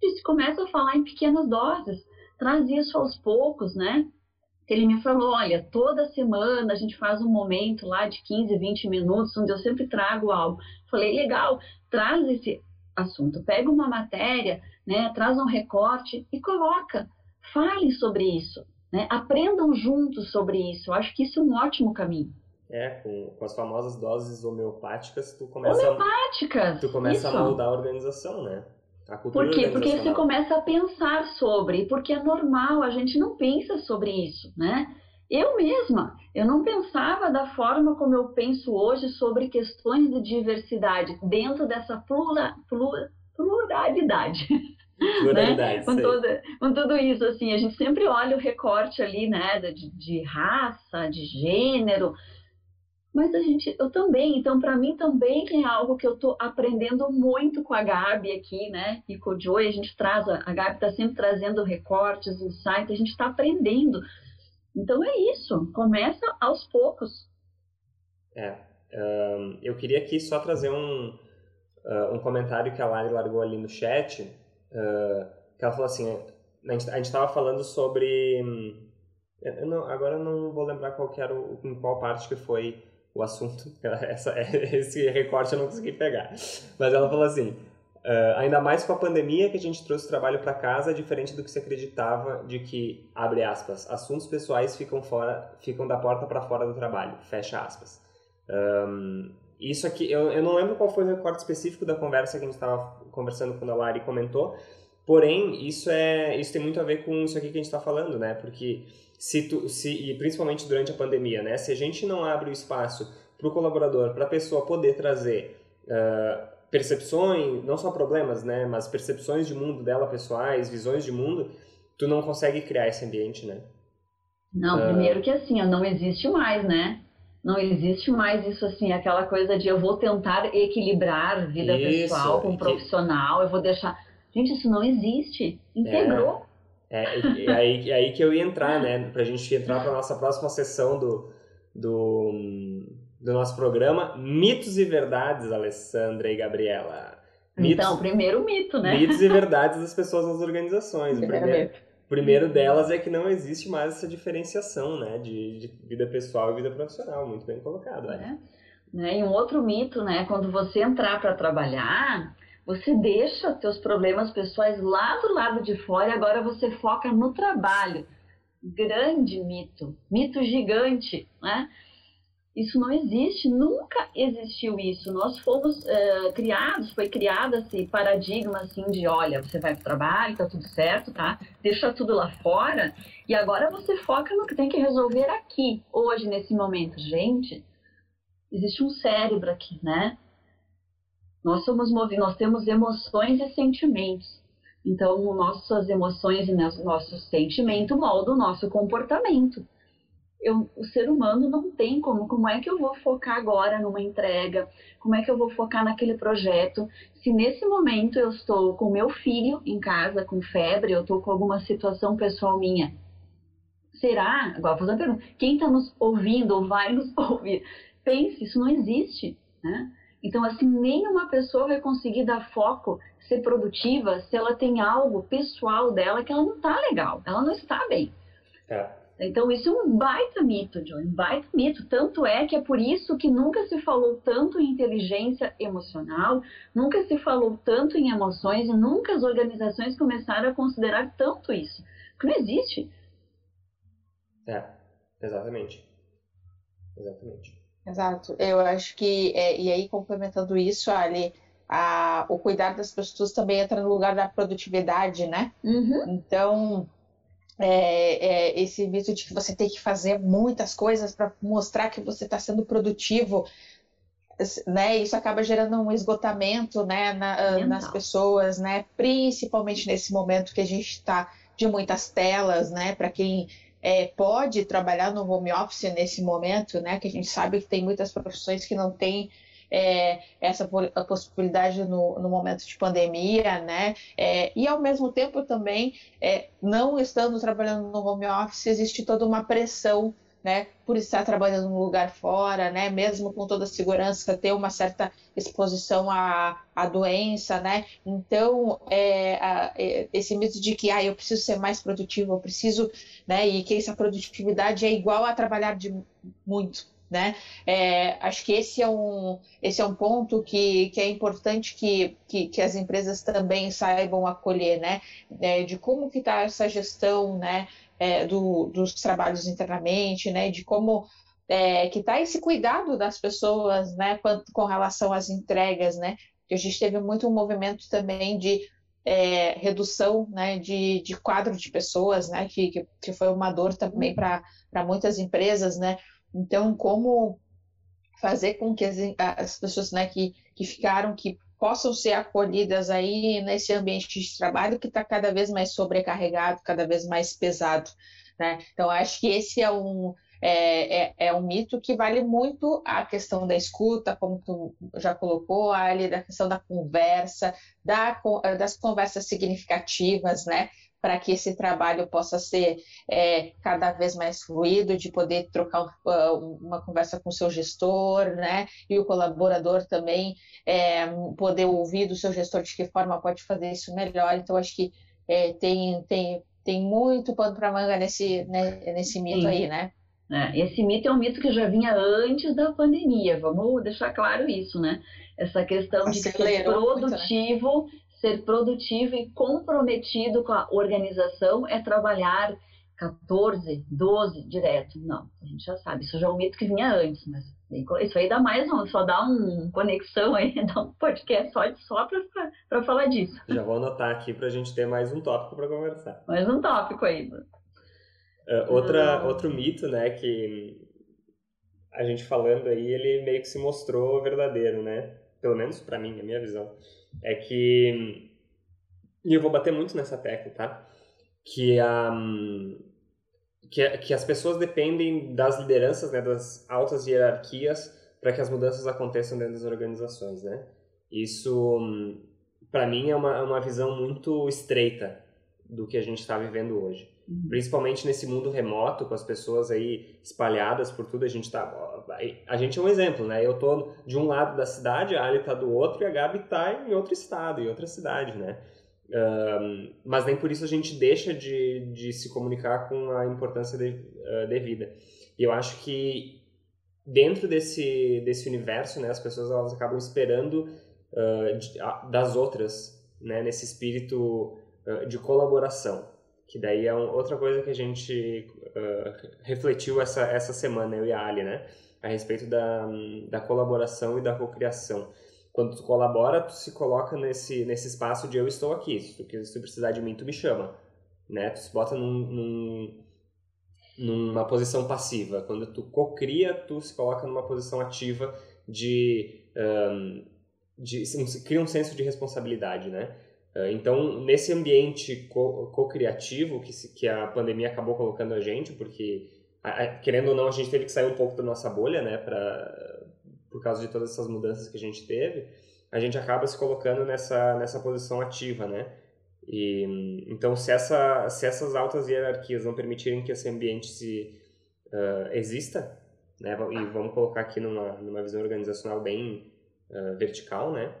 Disse, começa a falar em pequenas doses. Traz isso aos poucos, né? Ele me falou, olha, toda semana a gente faz um momento lá de 15, 20 minutos, onde eu sempre trago algo. Falei, legal, traz esse assunto, pega uma matéria, né, traz um recorte e coloca, fale sobre isso, né, aprendam juntos sobre isso. Eu acho que isso é um ótimo caminho. É, com, com as famosas doses homeopáticas, tu começa, homeopáticas, tu começa isso. a moldar a organização, né? Por quê? Porque você começa a pensar sobre, porque é normal, a gente não pensa sobre isso, né? Eu mesma, eu não pensava da forma como eu penso hoje sobre questões de diversidade dentro dessa plura, plura, pluralidade. Pluralidade, né? com, toda, com tudo isso, assim, a gente sempre olha o recorte ali, né, de, de raça, de gênero, mas a gente, eu também, então para mim também é algo que eu estou aprendendo muito com a Gabi aqui, né? E com o Joey, a gente traz, a Gabi está sempre trazendo recortes, insights, a gente está aprendendo. Então é isso, começa aos poucos. É, um, eu queria aqui só trazer um, uh, um comentário que a Lari largou ali no chat, uh, que ela falou assim, a gente estava falando sobre... Não, agora não vou lembrar qual era o, em qual parte que foi o assunto. Essa, esse recorte eu não consegui pegar. Mas ela falou assim: uh, ainda mais com a pandemia que a gente trouxe o trabalho para casa, diferente do que se acreditava de que, abre aspas, assuntos pessoais ficam, fora, ficam da porta para fora do trabalho, fecha aspas. Um, isso aqui, eu, eu não lembro qual foi o recorte específico da conversa que a gente estava conversando quando a Lari comentou, porém, isso, é, isso tem muito a ver com isso aqui que a gente está falando, né? Porque se tu, se, e principalmente durante a pandemia, né? Se a gente não abre o espaço para o colaborador, para a pessoa poder trazer uh, percepções, não só problemas, né? Mas percepções de mundo dela pessoais, visões de mundo, tu não consegue criar esse ambiente, né? Não, uh, primeiro que assim, não existe mais, né? Não existe mais isso assim, aquela coisa de eu vou tentar equilibrar vida isso, pessoal com que... profissional, eu vou deixar. Gente, isso não existe. Integrou. É. É, é, aí, é aí que eu ia entrar, né? Pra gente entrar pra nossa próxima sessão do, do, do nosso programa. Mitos e verdades, Alessandra e Gabriela. Mitos, então, primeiro mito, né? Mitos e verdades das pessoas nas organizações. O primeiro, primeiro delas é que não existe mais essa diferenciação, né? De, de vida pessoal e vida profissional. Muito bem colocado, é. né? E um outro mito, né? Quando você entrar para trabalhar, Você deixa seus problemas pessoais lá do lado de fora e agora você foca no trabalho. Grande mito, mito gigante, né? Isso não existe, nunca existiu isso. Nós fomos uh, criados, foi criado esse paradigma assim de, olha, você vai para o trabalho, tá tudo certo, tá? Deixa tudo lá fora e agora você foca no que tem que resolver aqui, hoje, nesse momento. Gente, existe um cérebro aqui, né? Nós somos nós temos emoções e sentimentos. Então, nossas emoções e nosso sentimento moldam o nosso comportamento. Eu, o ser humano não tem como. Como é que eu vou focar agora numa entrega? Como é que eu vou focar naquele projeto? Se nesse momento eu estou com meu filho em casa com febre, eu estou com alguma situação pessoal minha, será? Agora fazendo a pergunta: quem está nos ouvindo ou vai nos ouvir? Pense, isso não existe, né? Então, assim, nenhuma pessoa vai conseguir dar foco, ser produtiva, se ela tem algo pessoal dela que ela não está legal, ela não está bem. É. Então, isso é um baita mito, John, um baita mito. Tanto é que é por isso que nunca se falou tanto em inteligência emocional, nunca se falou tanto em emoções e nunca as organizações começaram a considerar tanto isso. Porque não existe. É, exatamente. Exatamente. Exato. Eu acho que, é, e aí complementando isso, Ali, a, o cuidar das pessoas também entra no lugar da produtividade, né? Uhum. Então, é, é, esse mito de que você tem que fazer muitas coisas para mostrar que você está sendo produtivo, né? Isso acaba gerando um esgotamento, né, na, nas pessoas, né? Principalmente nesse momento que a gente está de muitas telas, né? Para quem é, pode trabalhar no home office nesse momento, né? Que a gente sabe que tem muitas profissões que não têm é, essa possibilidade no, no, momento de pandemia, né? É, e ao mesmo tempo também, é, não estando trabalhando no home office, existe toda uma pressão né, por estar trabalhando num lugar fora, né, mesmo com toda a segurança, ter uma certa exposição à, à doença, né, então é, a, é, esse mito de que ah, eu preciso ser mais produtivo, eu preciso, né, e que essa produtividade é igual a trabalhar de muito, né? É, acho que esse é um, esse é um ponto que, que é importante que, que, que as empresas também saibam acolher, né? É, de como que está essa gestão, né? É, do, dos trabalhos internamente, né, de como é, que está esse cuidado das pessoas, né, com, relação às entregas, né, que a gente teve muito um movimento também de é, redução, né, de, de quadro de pessoas, né, que, que, que foi uma dor também para muitas empresas, né, então como fazer com que as, as pessoas, né, que, que ficaram, que possam ser acolhidas aí nesse ambiente de trabalho que está cada vez mais sobrecarregado, cada vez mais pesado. Né? Então, acho que esse é um, é, é, é, um mito que vale muito a questão da escuta, como tu já colocou, ali, da questão da conversa, da, das conversas significativas, né? Para que esse trabalho possa ser é, cada vez mais fluido, de poder trocar uh, uma conversa com o seu gestor, né? E o colaborador também é, poder ouvir do seu gestor de que forma pode fazer isso melhor. Então, acho que é, tem, tem, tem muito pano para manga nesse, né, nesse mito Sim. aí, né? É, esse mito é um mito que já vinha antes da pandemia, vamos deixar claro isso, né? Essa questão de ser produtivo muito, né? Ser produtivo e comprometido com a organização é trabalhar 14, 12 direto. Não, a gente já sabe, isso já é um mito que vinha antes, mas isso aí dá mais um, só dá um conexão aí, dá um podcast só, só para falar disso. Já vou anotar aqui para a gente ter mais um tópico para conversar. Mais um tópico aí. Uh, outra, uh... Outro mito, né, que a gente falando aí, ele meio que se mostrou verdadeiro, né? Pelo menos para mim, a minha visão é que. E eu vou bater muito nessa tecla, tá? Que, a, que, que as pessoas dependem das lideranças, né, das altas hierarquias, para que as mudanças aconteçam dentro das organizações, né? Isso, para mim, é uma, é uma visão muito estreita do que a gente está vivendo hoje. Uhum. Principalmente nesse mundo remoto, com as pessoas aí espalhadas por tudo, a gente tá. A gente é um exemplo, né? Eu tô de um lado da cidade, a Ali tá do outro e a Gabi tá em outro estado, em outra cidade, né? Um, mas nem por isso a gente deixa de, de se comunicar com a importância de, uh, devida. E eu acho que dentro desse, desse universo, né, as pessoas elas acabam esperando uh, de, das outras, né, nesse espírito uh, de colaboração. Que daí é outra coisa que a gente uh, refletiu essa, essa semana, eu e a Ali, né? A respeito da, da colaboração e da cocriação. Quando tu colabora, tu se coloca nesse, nesse espaço de eu estou aqui. Se tu, se tu precisar de mim, tu me chama. Né? Tu se bota num, num numa posição passiva. Quando tu cocria, tu se coloca numa posição ativa de, um, de cria um senso de responsabilidade, né? Ah, então, nesse ambiente co-criativo que, que a pandemia acabou colocando a gente, porque, querendo ou não, a gente teve que sair um pouco da nossa bolha, né, pra, por causa de todas essas mudanças que a gente teve, a gente acaba se colocando nessa, nessa posição ativa, né? E, então, se, essa, se essas altas hierarquias não permitirem que esse ambiente se, uh, exista, né, e vamos colocar aqui numa, numa visão organizacional bem uh, vertical, né,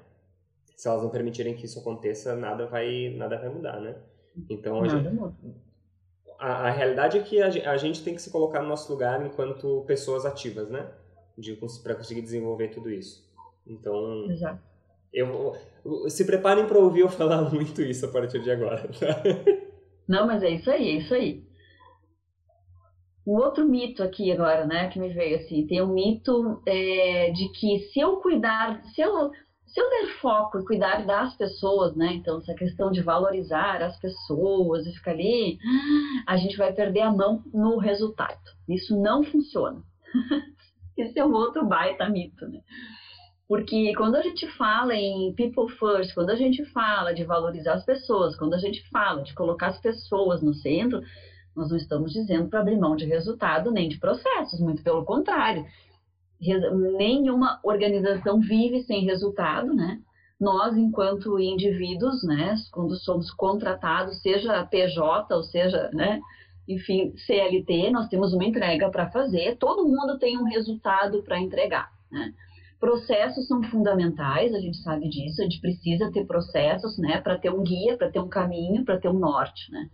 se elas não permitirem que isso aconteça, nada vai, nada vai mudar, né? Então, a, gente, a, a, realidade é que a, a gente tem que se colocar no nosso lugar enquanto pessoas ativas, né? Para conseguir desenvolver tudo isso. Então, Exato. Eu, se preparem para ouvir eu falar muito isso a partir de agora. Tá? Não, mas é isso aí, é isso aí. Um outro mito aqui agora, né, que me veio assim, tem um mito é, de que se eu cuidar, se eu, se eu der foco e cuidar das pessoas, né, então essa questão de valorizar as pessoas e ficar ali, a gente vai perder a mão no resultado. Isso não funciona. Esse é um outro baita mito, né? Porque quando a gente fala em people first, quando a gente fala de valorizar as pessoas, quando a gente fala de colocar as pessoas no centro, nós não estamos dizendo para abrir mão de resultado nem de processos, muito pelo contrário. Nenhuma organização vive sem resultado, né? Nós, enquanto indivíduos, né, quando somos contratados, seja PJ ou seja, né, enfim, CLT, nós temos uma entrega para fazer, todo mundo tem um resultado para entregar, né? Processos são fundamentais, a gente sabe disso, a gente precisa ter processos, né, para ter um guia, para ter um caminho, para ter um norte, né?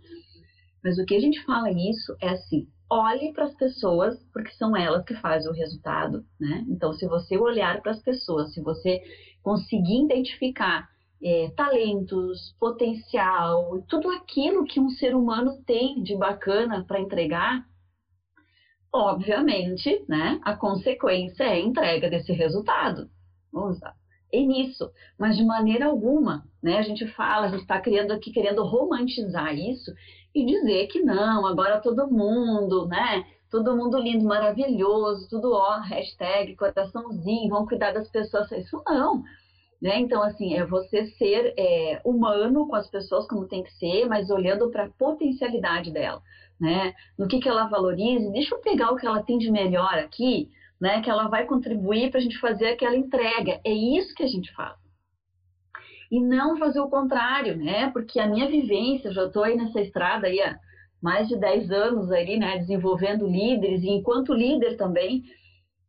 Mas o que a gente fala isso é assim, olhe para as pessoas, porque são elas que fazem o resultado, né? Então, se você olhar para as pessoas, se você conseguir identificar é, talentos, potencial, tudo aquilo que um ser humano tem de bacana para entregar, obviamente, né, a consequência é a entrega desse resultado. Vamos lá. É nisso, mas de maneira alguma, né, a gente fala, a gente está criando aqui, querendo romantizar isso e dizer que não, agora todo mundo, né, todo mundo lindo, maravilhoso, tudo ó, hashtag, coraçãozinho, vamos cuidar das pessoas, isso não, né, então assim, é você ser é, humano com as pessoas como tem que ser, mas olhando para a potencialidade dela né? No que, que ela valoriza, deixa eu pegar o que ela tem de melhor aqui, né? Que ela vai contribuir para a gente fazer aquela entrega. É isso que a gente faz. E não fazer o contrário, né? Porque a minha vivência, já estou aí nessa estrada aí há mais de 10 anos aí, né? Desenvolvendo líderes e enquanto líder também.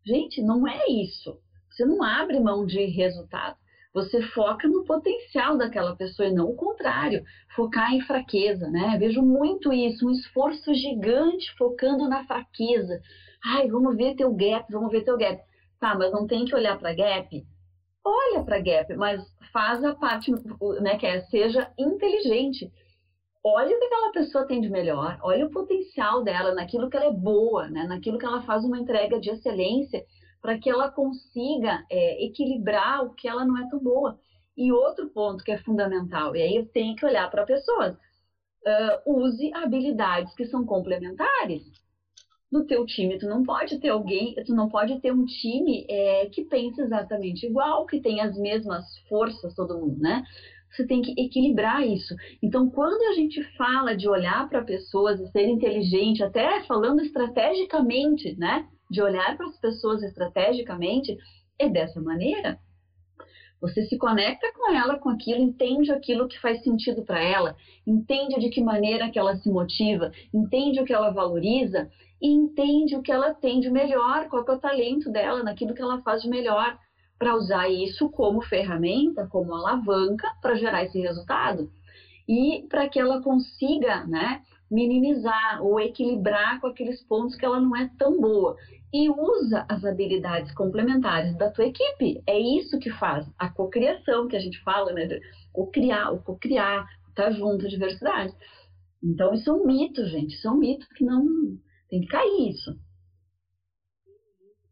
Gente, não é isso. Você não abre mão de resultado. Você foca no potencial daquela pessoa e não o contrário, focar em fraqueza, né? Vejo muito isso, um esforço gigante focando na fraqueza. Ai, vamos ver teu gap, vamos ver teu gap. Tá, mas não tem que olhar para gap? Olha para gap, mas faz a parte, né, que é seja inteligente. Olha o que aquela pessoa tem de melhor, olha o potencial dela naquilo que ela é boa, né, naquilo que ela faz uma entrega de excelência para que ela consiga é, equilibrar o que ela não é tão boa. E outro ponto que é fundamental, e aí tenho que olhar para pessoas, uh, use habilidades que são complementares. No teu time, tu não pode ter alguém, tu não pode ter um time é, que pense exatamente igual, que tenha as mesmas forças, todo mundo, né? Você tem que equilibrar isso. Então, quando a gente fala de olhar para pessoas e ser inteligente, até falando estrategicamente, né? de olhar para as pessoas estrategicamente é dessa maneira. Você se conecta com ela, com aquilo, entende aquilo que faz sentido para ela, entende de que maneira que ela se motiva, entende o que ela valoriza e entende o que ela tem de melhor, qual é o talento dela, naquilo que ela faz de melhor, para usar isso como ferramenta, como alavanca para gerar esse resultado. E para que ela consiga, né, minimizar ou equilibrar com aqueles pontos que ela não é tão boa. E usa as habilidades complementares da tua equipe. É isso que faz a cocriação que a gente fala, né? O criar, o cocriar, estar tá junto, a diversidade. Então isso é um mito, gente. Isso é um mito que não tem que cair isso.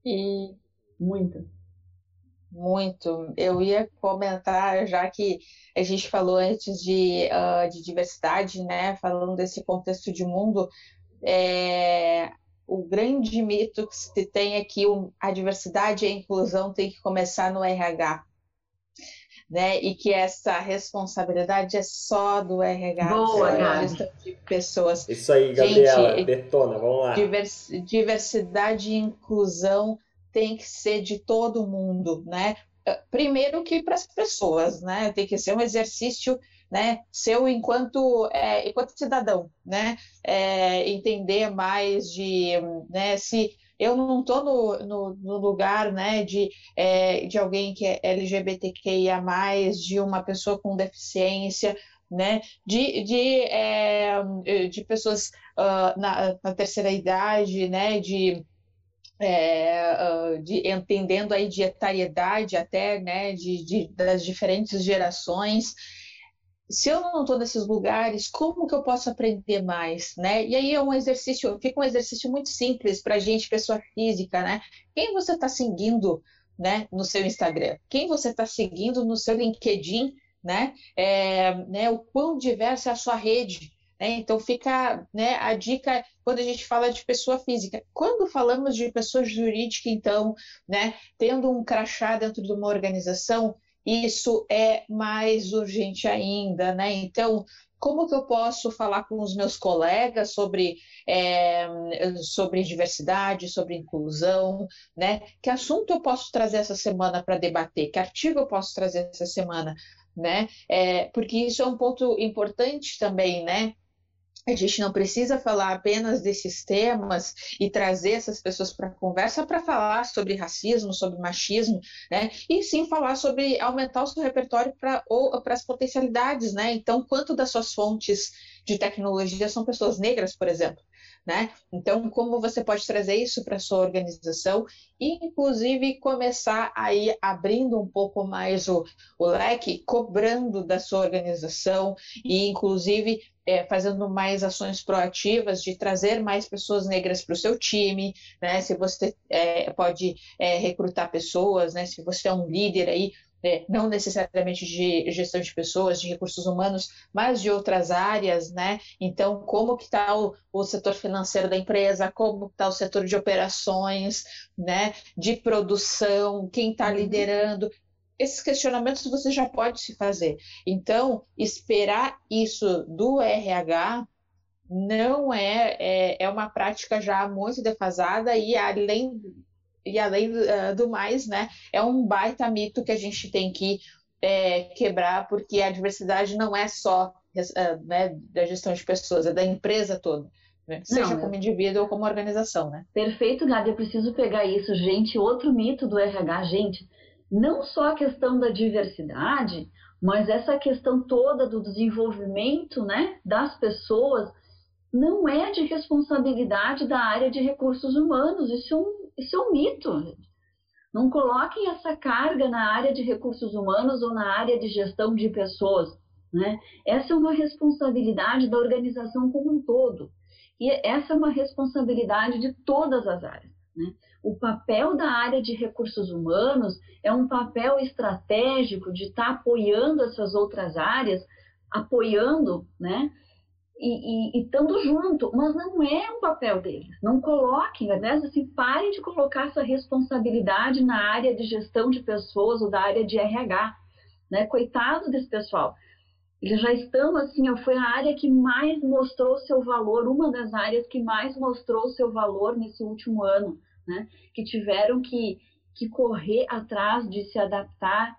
E muito. Muito. Eu ia comentar, já que a gente falou antes de, uh, de diversidade, né? Falando desse contexto de mundo, é, o grande mito que se tem é que a diversidade e a inclusão tem que começar no RH. Né? E que essa responsabilidade é só do RH, Boa, gestão de pessoas. Isso aí, Gabriela, Gente, detona, vamos lá. Diversidade e inclusão tem que ser de todo mundo, né? Eh, primeiro que para as pessoas, né? Tem que ser um exercício, né? Seu enquanto é, enquanto cidadão, né? É, entender mais de, né? Se eu não estou no, no, no, lugar né, de, é, de alguém que é LGBTQIA, de uma pessoa com deficiência, né, de, de, é, de pessoas uh, na, na, terceira idade, né, de é, de, entendendo a dietariedade até né, de, de, das diferentes gerações. Se eu não estou nesses lugares, como que eu posso aprender mais, né? E aí é um exercício, fica um exercício muito simples para a gente, pessoa física, né? Quem você está seguindo, né, no seu Instagram? Quem você está seguindo no seu LinkedIn, né? É, né? O quão diversa é a sua rede, né? Então fica né, a dica quando a gente fala de pessoa física. Quando falamos de pessoa jurídica, então, né, tendo um crachá dentro de uma organização, isso é mais urgente ainda, né? Então, como que eu posso falar com os meus colegas sobre, é, sobre diversidade, sobre inclusão, né? Que assunto eu posso trazer essa semana para debater? Que artigo eu posso trazer essa semana? Né? É, porque isso é um ponto importante também, né? A gente não precisa falar apenas desses temas e trazer essas pessoas para a conversa para falar sobre racismo, sobre machismo, né? E sim falar sobre aumentar o seu repertório para as potencialidades, né? Então, quanto das suas fontes de tecnologia são pessoas negras, por exemplo? Né? Então, como você pode trazer isso para sua organização e, inclusive, começar aí abrindo um pouco mais o, o leque, cobrando da sua organização e, inclusive, é, fazendo mais ações proativas de trazer mais pessoas negras para o seu time, né? Se você é, pode é, recrutar pessoas, né? Se você é um líder aí, é, não necessariamente de gestão de pessoas, de recursos humanos, mas de outras áreas, né? Então, como que está o, o, setor financeiro da empresa, como está o setor de operações, né? De produção, quem está uhum. liderando. Esses questionamentos você já pode se fazer. Então, esperar isso do RH não é, é, é uma prática já muito defasada e além e além uh, do mais, né, é um baita mito que a gente tem que é, quebrar, porque a diversidade não é só uh, né, da gestão de pessoas, é da empresa toda. Né? Seja não, como indivíduo ou como organização, né? Perfeito, Gabi, eu preciso pegar isso, gente. Outro mito do RH, gente, não só a questão da diversidade, mas essa questão toda do desenvolvimento, né, das pessoas, não é de responsabilidade da área de recursos humanos. Isso é um isso é um mito. Não coloquem essa carga na área de recursos humanos ou na área de gestão de pessoas. Né? Essa é uma responsabilidade da organização como um todo. E essa é uma responsabilidade de todas as áreas. Né? O papel da área de recursos humanos é um papel estratégico de estar tá apoiando essas outras áreas, apoiando né, e, estando junto, mas não é um papel deles. Não coloquem, aliás, assim, parem de colocar essa responsabilidade na área de gestão de pessoas ou da área de RH, né? Coitado desse pessoal. Eles já estão assim, foi a área que mais mostrou seu valor, uma das áreas que mais mostrou seu valor nesse último ano, né? Que tiveram que, que correr atrás de se adaptar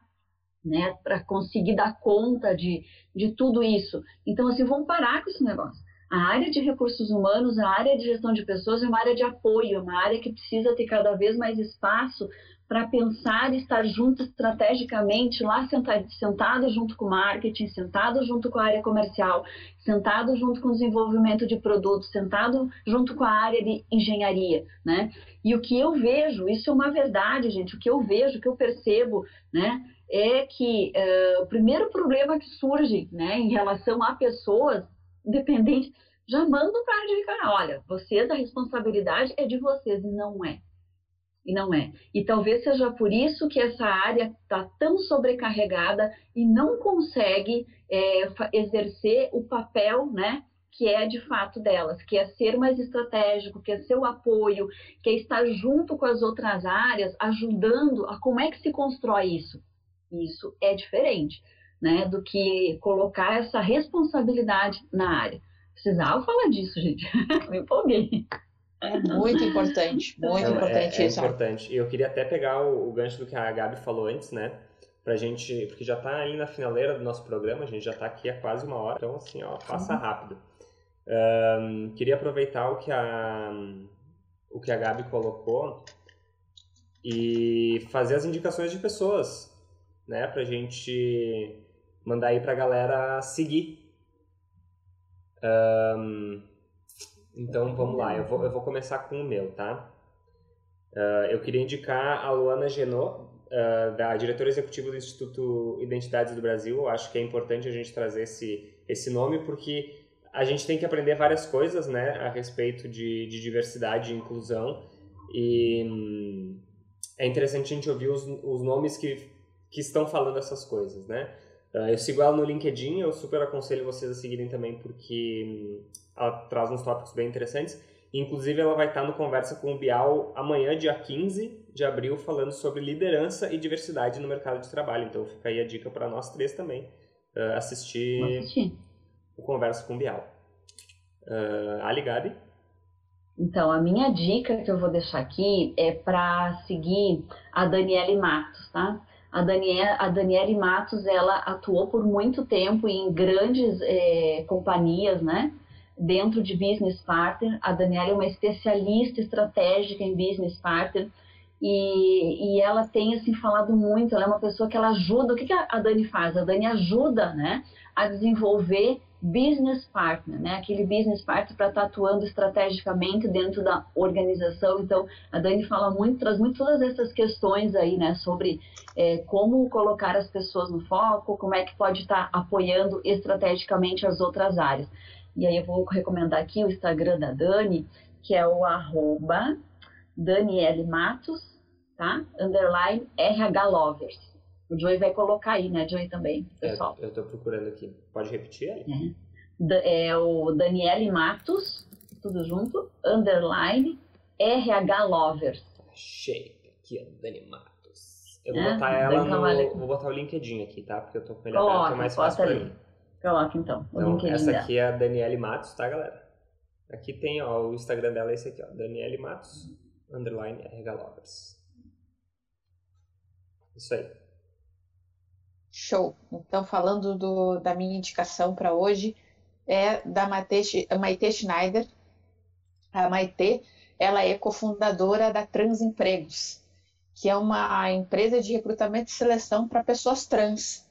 né, para conseguir dar conta de, de tudo isso. Então, assim, vamos parar com esse negócio. A área de recursos humanos, a área de gestão de pessoas é uma área de apoio, é uma área que precisa ter cada vez mais espaço para pensar e estar junto estrategicamente, lá sentado, sentado junto com o marketing, sentado junto com a área comercial, sentado junto com o desenvolvimento de produtos, sentado junto com a área de engenharia, né? E o que eu vejo, isso é uma verdade, gente, o que eu vejo, o que eu percebo, né? É que uh, o primeiro problema que surge, né, em relação a pessoas dependentes, já mandam para a área de cara, olha, vocês, a responsabilidade é de vocês, e não é e não é. E talvez seja por isso que essa área está tão sobrecarregada e não consegue é, exercer o papel, né? Que é de fato delas, que é ser mais estratégico, que é ser o apoio, que é estar junto com as outras áreas, ajudando a como é que se constrói isso. Isso é diferente, né? Do que colocar essa responsabilidade na área. Precisava falar disso, gente. Me empolguei. É muito importante, muito Não, importante é, é isso. importante. E eu queria até pegar o, o, gancho do que a Gabi falou antes, né? Pra gente, porque já tá ali na finaleira do nosso programa, a gente já tá aqui há quase uma hora, então assim, ó, passa uhum. rápido. Um, queria aproveitar o que a o que a Gabi colocou e fazer as indicações de pessoas, né, pra gente mandar aí pra galera seguir. Um, então vamos lá, eu vou, eu vou começar com o meu, tá? Uh, eu queria indicar a Luana Genot, uh, da diretora executiva do Instituto Identidades do Brasil. Eu acho que é importante a gente trazer esse, esse nome porque a gente tem que aprender várias coisas né, a respeito de, de diversidade e inclusão. E hum, é interessante a gente ouvir os, os nomes que, que estão falando essas coisas, né? Uh, eu sigo ela no LinkedIn, eu super aconselho vocês a seguirem também porque hum, ela traz uns tópicos bem interessantes. Inclusive, ela vai estar no Conversa com o Bial amanhã, dia 15 de abril, falando sobre liderança e diversidade no mercado de trabalho. Então, fica aí a dica para nós três também uh, assistir, assistir, o Conversa com o Bial. Uh, Ali Gabi? Então, a minha dica que eu vou deixar aqui é para seguir a Daniele Matos, tá? A Daniele, a Daniele Matos, ela atuou por muito tempo em grandes eh, companhias, né? dentro de Business Partner. A Daniela é uma especialista estratégica em Business Partner e, e ela tem assim falado muito. Ela é uma pessoa que ela ajuda. O que, que a Dani faz? A Dani ajuda, né, a desenvolver business partner, né? Aquele business partner para estar tá atuando estrategicamente dentro da organização. Então, a Dani fala muito, traz muito todas essas questões aí, né? Sobre é, como colocar as pessoas no foco, como é que pode estar tá apoiando estrategicamente as outras áreas. E aí eu vou recomendar aqui o Instagram da Dani, que é o arroba Daniele Matos, tá? Underline RH Lovers. O Joey vai colocar aí, né, Joey, também, pessoal. É, eu tô procurando aqui. Pode repetir aí? É. é o Daniele Matos, tudo junto, underline RH Lovers. Achei. Aqui, ó, Dani Matos. Eu vou é, botar ela no... Vou botar o LinkedIn aqui, tá? Porque eu tô com ele aberto, é mais fácil pra mim. Coloca então. O então, essa aqui é a Daniele Matos, tá, galera? Aqui tem, ó, o Instagram dela é esse aqui, ó. Daniele Matos, underline RHLovers. Isso aí. Show. Então, falando do, da minha indicação para hoje, é da Maite, Schneider. A Maite, ela é cofundadora da Transempregos, que é uma empresa de recrutamento e seleção para pessoas trans.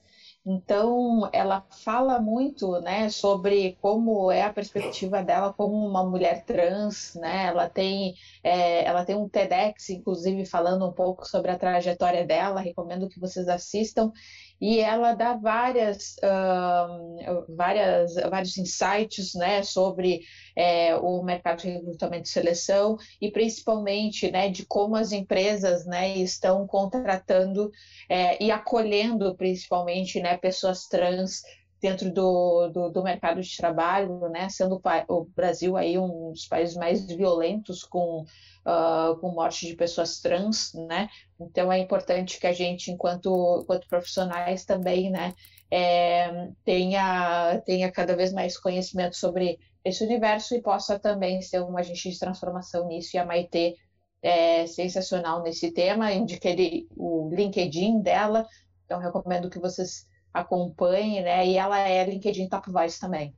Então, ela fala muito, né, sobre como é a perspectiva dela como uma mulher trans, né? Ela tem, é, ela tem um TEDx, inclusive, falando um pouco sobre a trajetória dela. Recomendo que vocês assistam e ela dá várias, uh, várias, vários insights né, sobre é, o mercado de recrutamento e seleção e principalmente né, de como as empresas né, estão contratando é, e acolhendo principalmente né, pessoas trans dentro do, do, do, mercado de trabalho, né, sendo o Brasil aí um dos países mais violentos com uh, com morte de pessoas trans, né? Então é importante que a gente, enquanto, enquanto profissionais, também, né, é, tenha, tenha cada vez mais conhecimento sobre esse universo e possa também ser um agente de transformação nisso. E a Maite é sensacional nesse tema. Indiquei o LinkedIn dela, então recomendo que vocês acompanhem, né? E ela é LinkedIn Top Voice também.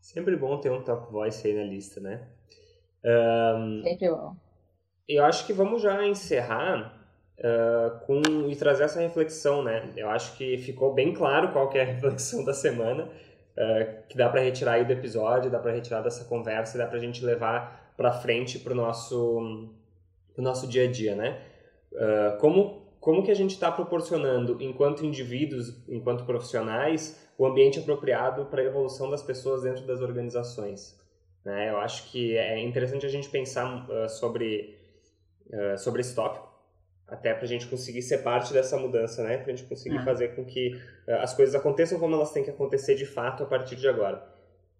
Sempre bom ter um top voice aí na lista, né? Um, Sempre bom. Eu acho que vamos já encerrar uh, com e trazer essa reflexão, né? Eu acho que ficou bem claro qual que é a reflexão da semana, uh, que dá para retirar aí do episódio, dá para retirar dessa conversa, dá para a gente levar para frente para o nosso, pro nosso dia a dia, né? Uh, como como que a gente está proporcionando, enquanto indivíduos, enquanto profissionais, o ambiente apropriado para a evolução das pessoas dentro das organizações. Né? Eu acho que é interessante a gente pensar uh, sobre, uh, sobre esse tópico, até para a gente conseguir ser parte dessa mudança, né? para a gente conseguir é. fazer com que uh, as coisas aconteçam como elas têm que acontecer de fato a partir de agora.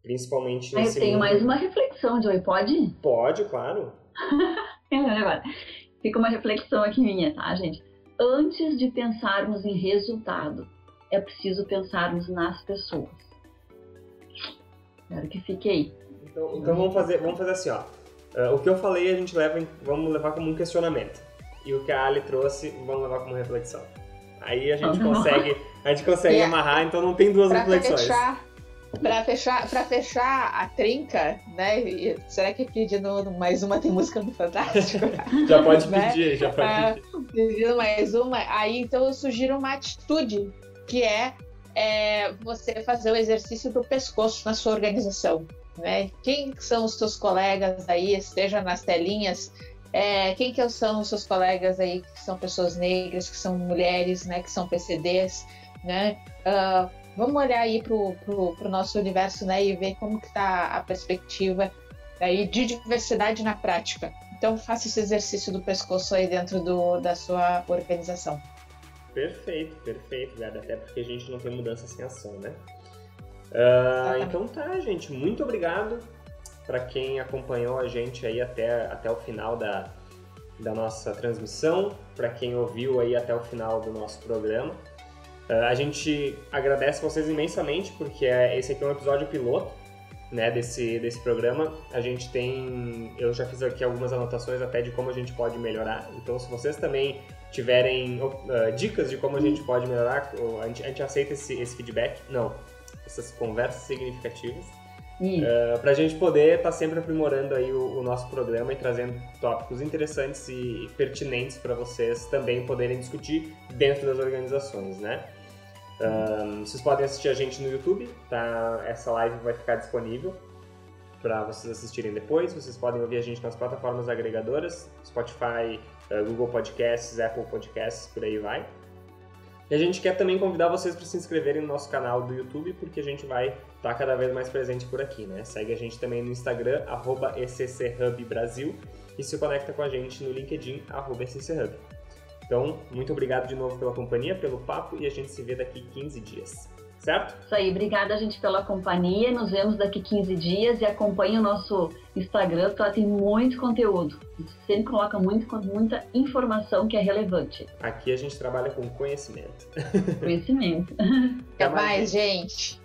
Principalmente nesse Eu tenho mundo... mais uma reflexão, Joey, pode? Pode, claro. Fica uma reflexão aqui minha, tá, gente? Antes de pensarmos em resultado, é preciso pensarmos nas pessoas. Quero que fique aí. Então, então vamos, fazer, vamos fazer assim, ó. Uh, o que eu falei a gente leva, vamos levar como um questionamento. E o que a Ali trouxe, vamos levar como reflexão. Aí a gente consegue, a gente consegue yeah. amarrar, então não tem duas pra reflexões. Fechar, pra, fechar, pra fechar a trinca, né? Será que pedindo mais uma tem música no Fantástico? já pode né? pedir, já pode ah, pedir. Pedindo mais uma, aí então eu sugiro uma atitude que é, é você fazer o exercício do pescoço na sua organização. Né? Quem são os seus colegas aí, esteja nas telinhas, é, quem que são os seus colegas aí que são pessoas negras, que são mulheres, né, que são PCDs, né? Uh, vamos olhar aí pro, pro, nosso universo, né, e ver como que está a perspectiva aí de diversidade na prática. Então faça esse exercício do pescoço aí dentro do, da sua organização. Perfeito, perfeito, Gabi. Até porque a gente não tem mudança sem ação, né? Uh, então tá, gente. Muito obrigado para quem acompanhou a gente aí até, até o final da, da nossa transmissão, para quem ouviu aí até o final do nosso programa. Uh, a gente agradece vocês imensamente porque é, esse aqui é um episódio piloto né, desse, desse programa. A gente tem. Eu já fiz aqui algumas anotações até de como a gente pode melhorar. Então, se vocês também tiverem uh, dicas de como a gente pode melhorar, a gente, a gente aceita esse, esse, feedback. Não, essas conversas significativas. Uh, para a gente poder estar tá sempre aprimorando aí o, o, nosso programa e trazendo tópicos interessantes e pertinentes para vocês também poderem discutir dentro das organizações, né? Um, vocês podem assistir a gente no YouTube, tá? Essa live vai ficar disponível para vocês assistirem depois. Vocês podem ouvir a gente nas plataformas agregadoras, Spotify, uh, Google Podcasts, Apple Podcasts, por aí vai. E a gente quer também convidar vocês para se inscreverem no nosso canal do YouTube, porque a gente vai estar tá cada vez mais presente por aqui, né? Segue a gente também no Instagram, arroba ECCHubBrasil, e se conecta com a gente no LinkedIn, arroba. Então, muito obrigado de novo pela companhia, pelo papo e a gente se vê daqui 15 dias. Certo? Isso aí, obrigada gente pela companhia. Nos vemos daqui 15 dias e acompanhe o nosso Instagram, porque lá tem muito conteúdo. A gente sempre coloca muito, muita informação que é relevante. Aqui a gente trabalha com conhecimento. Conhecimento. Até mais, gente.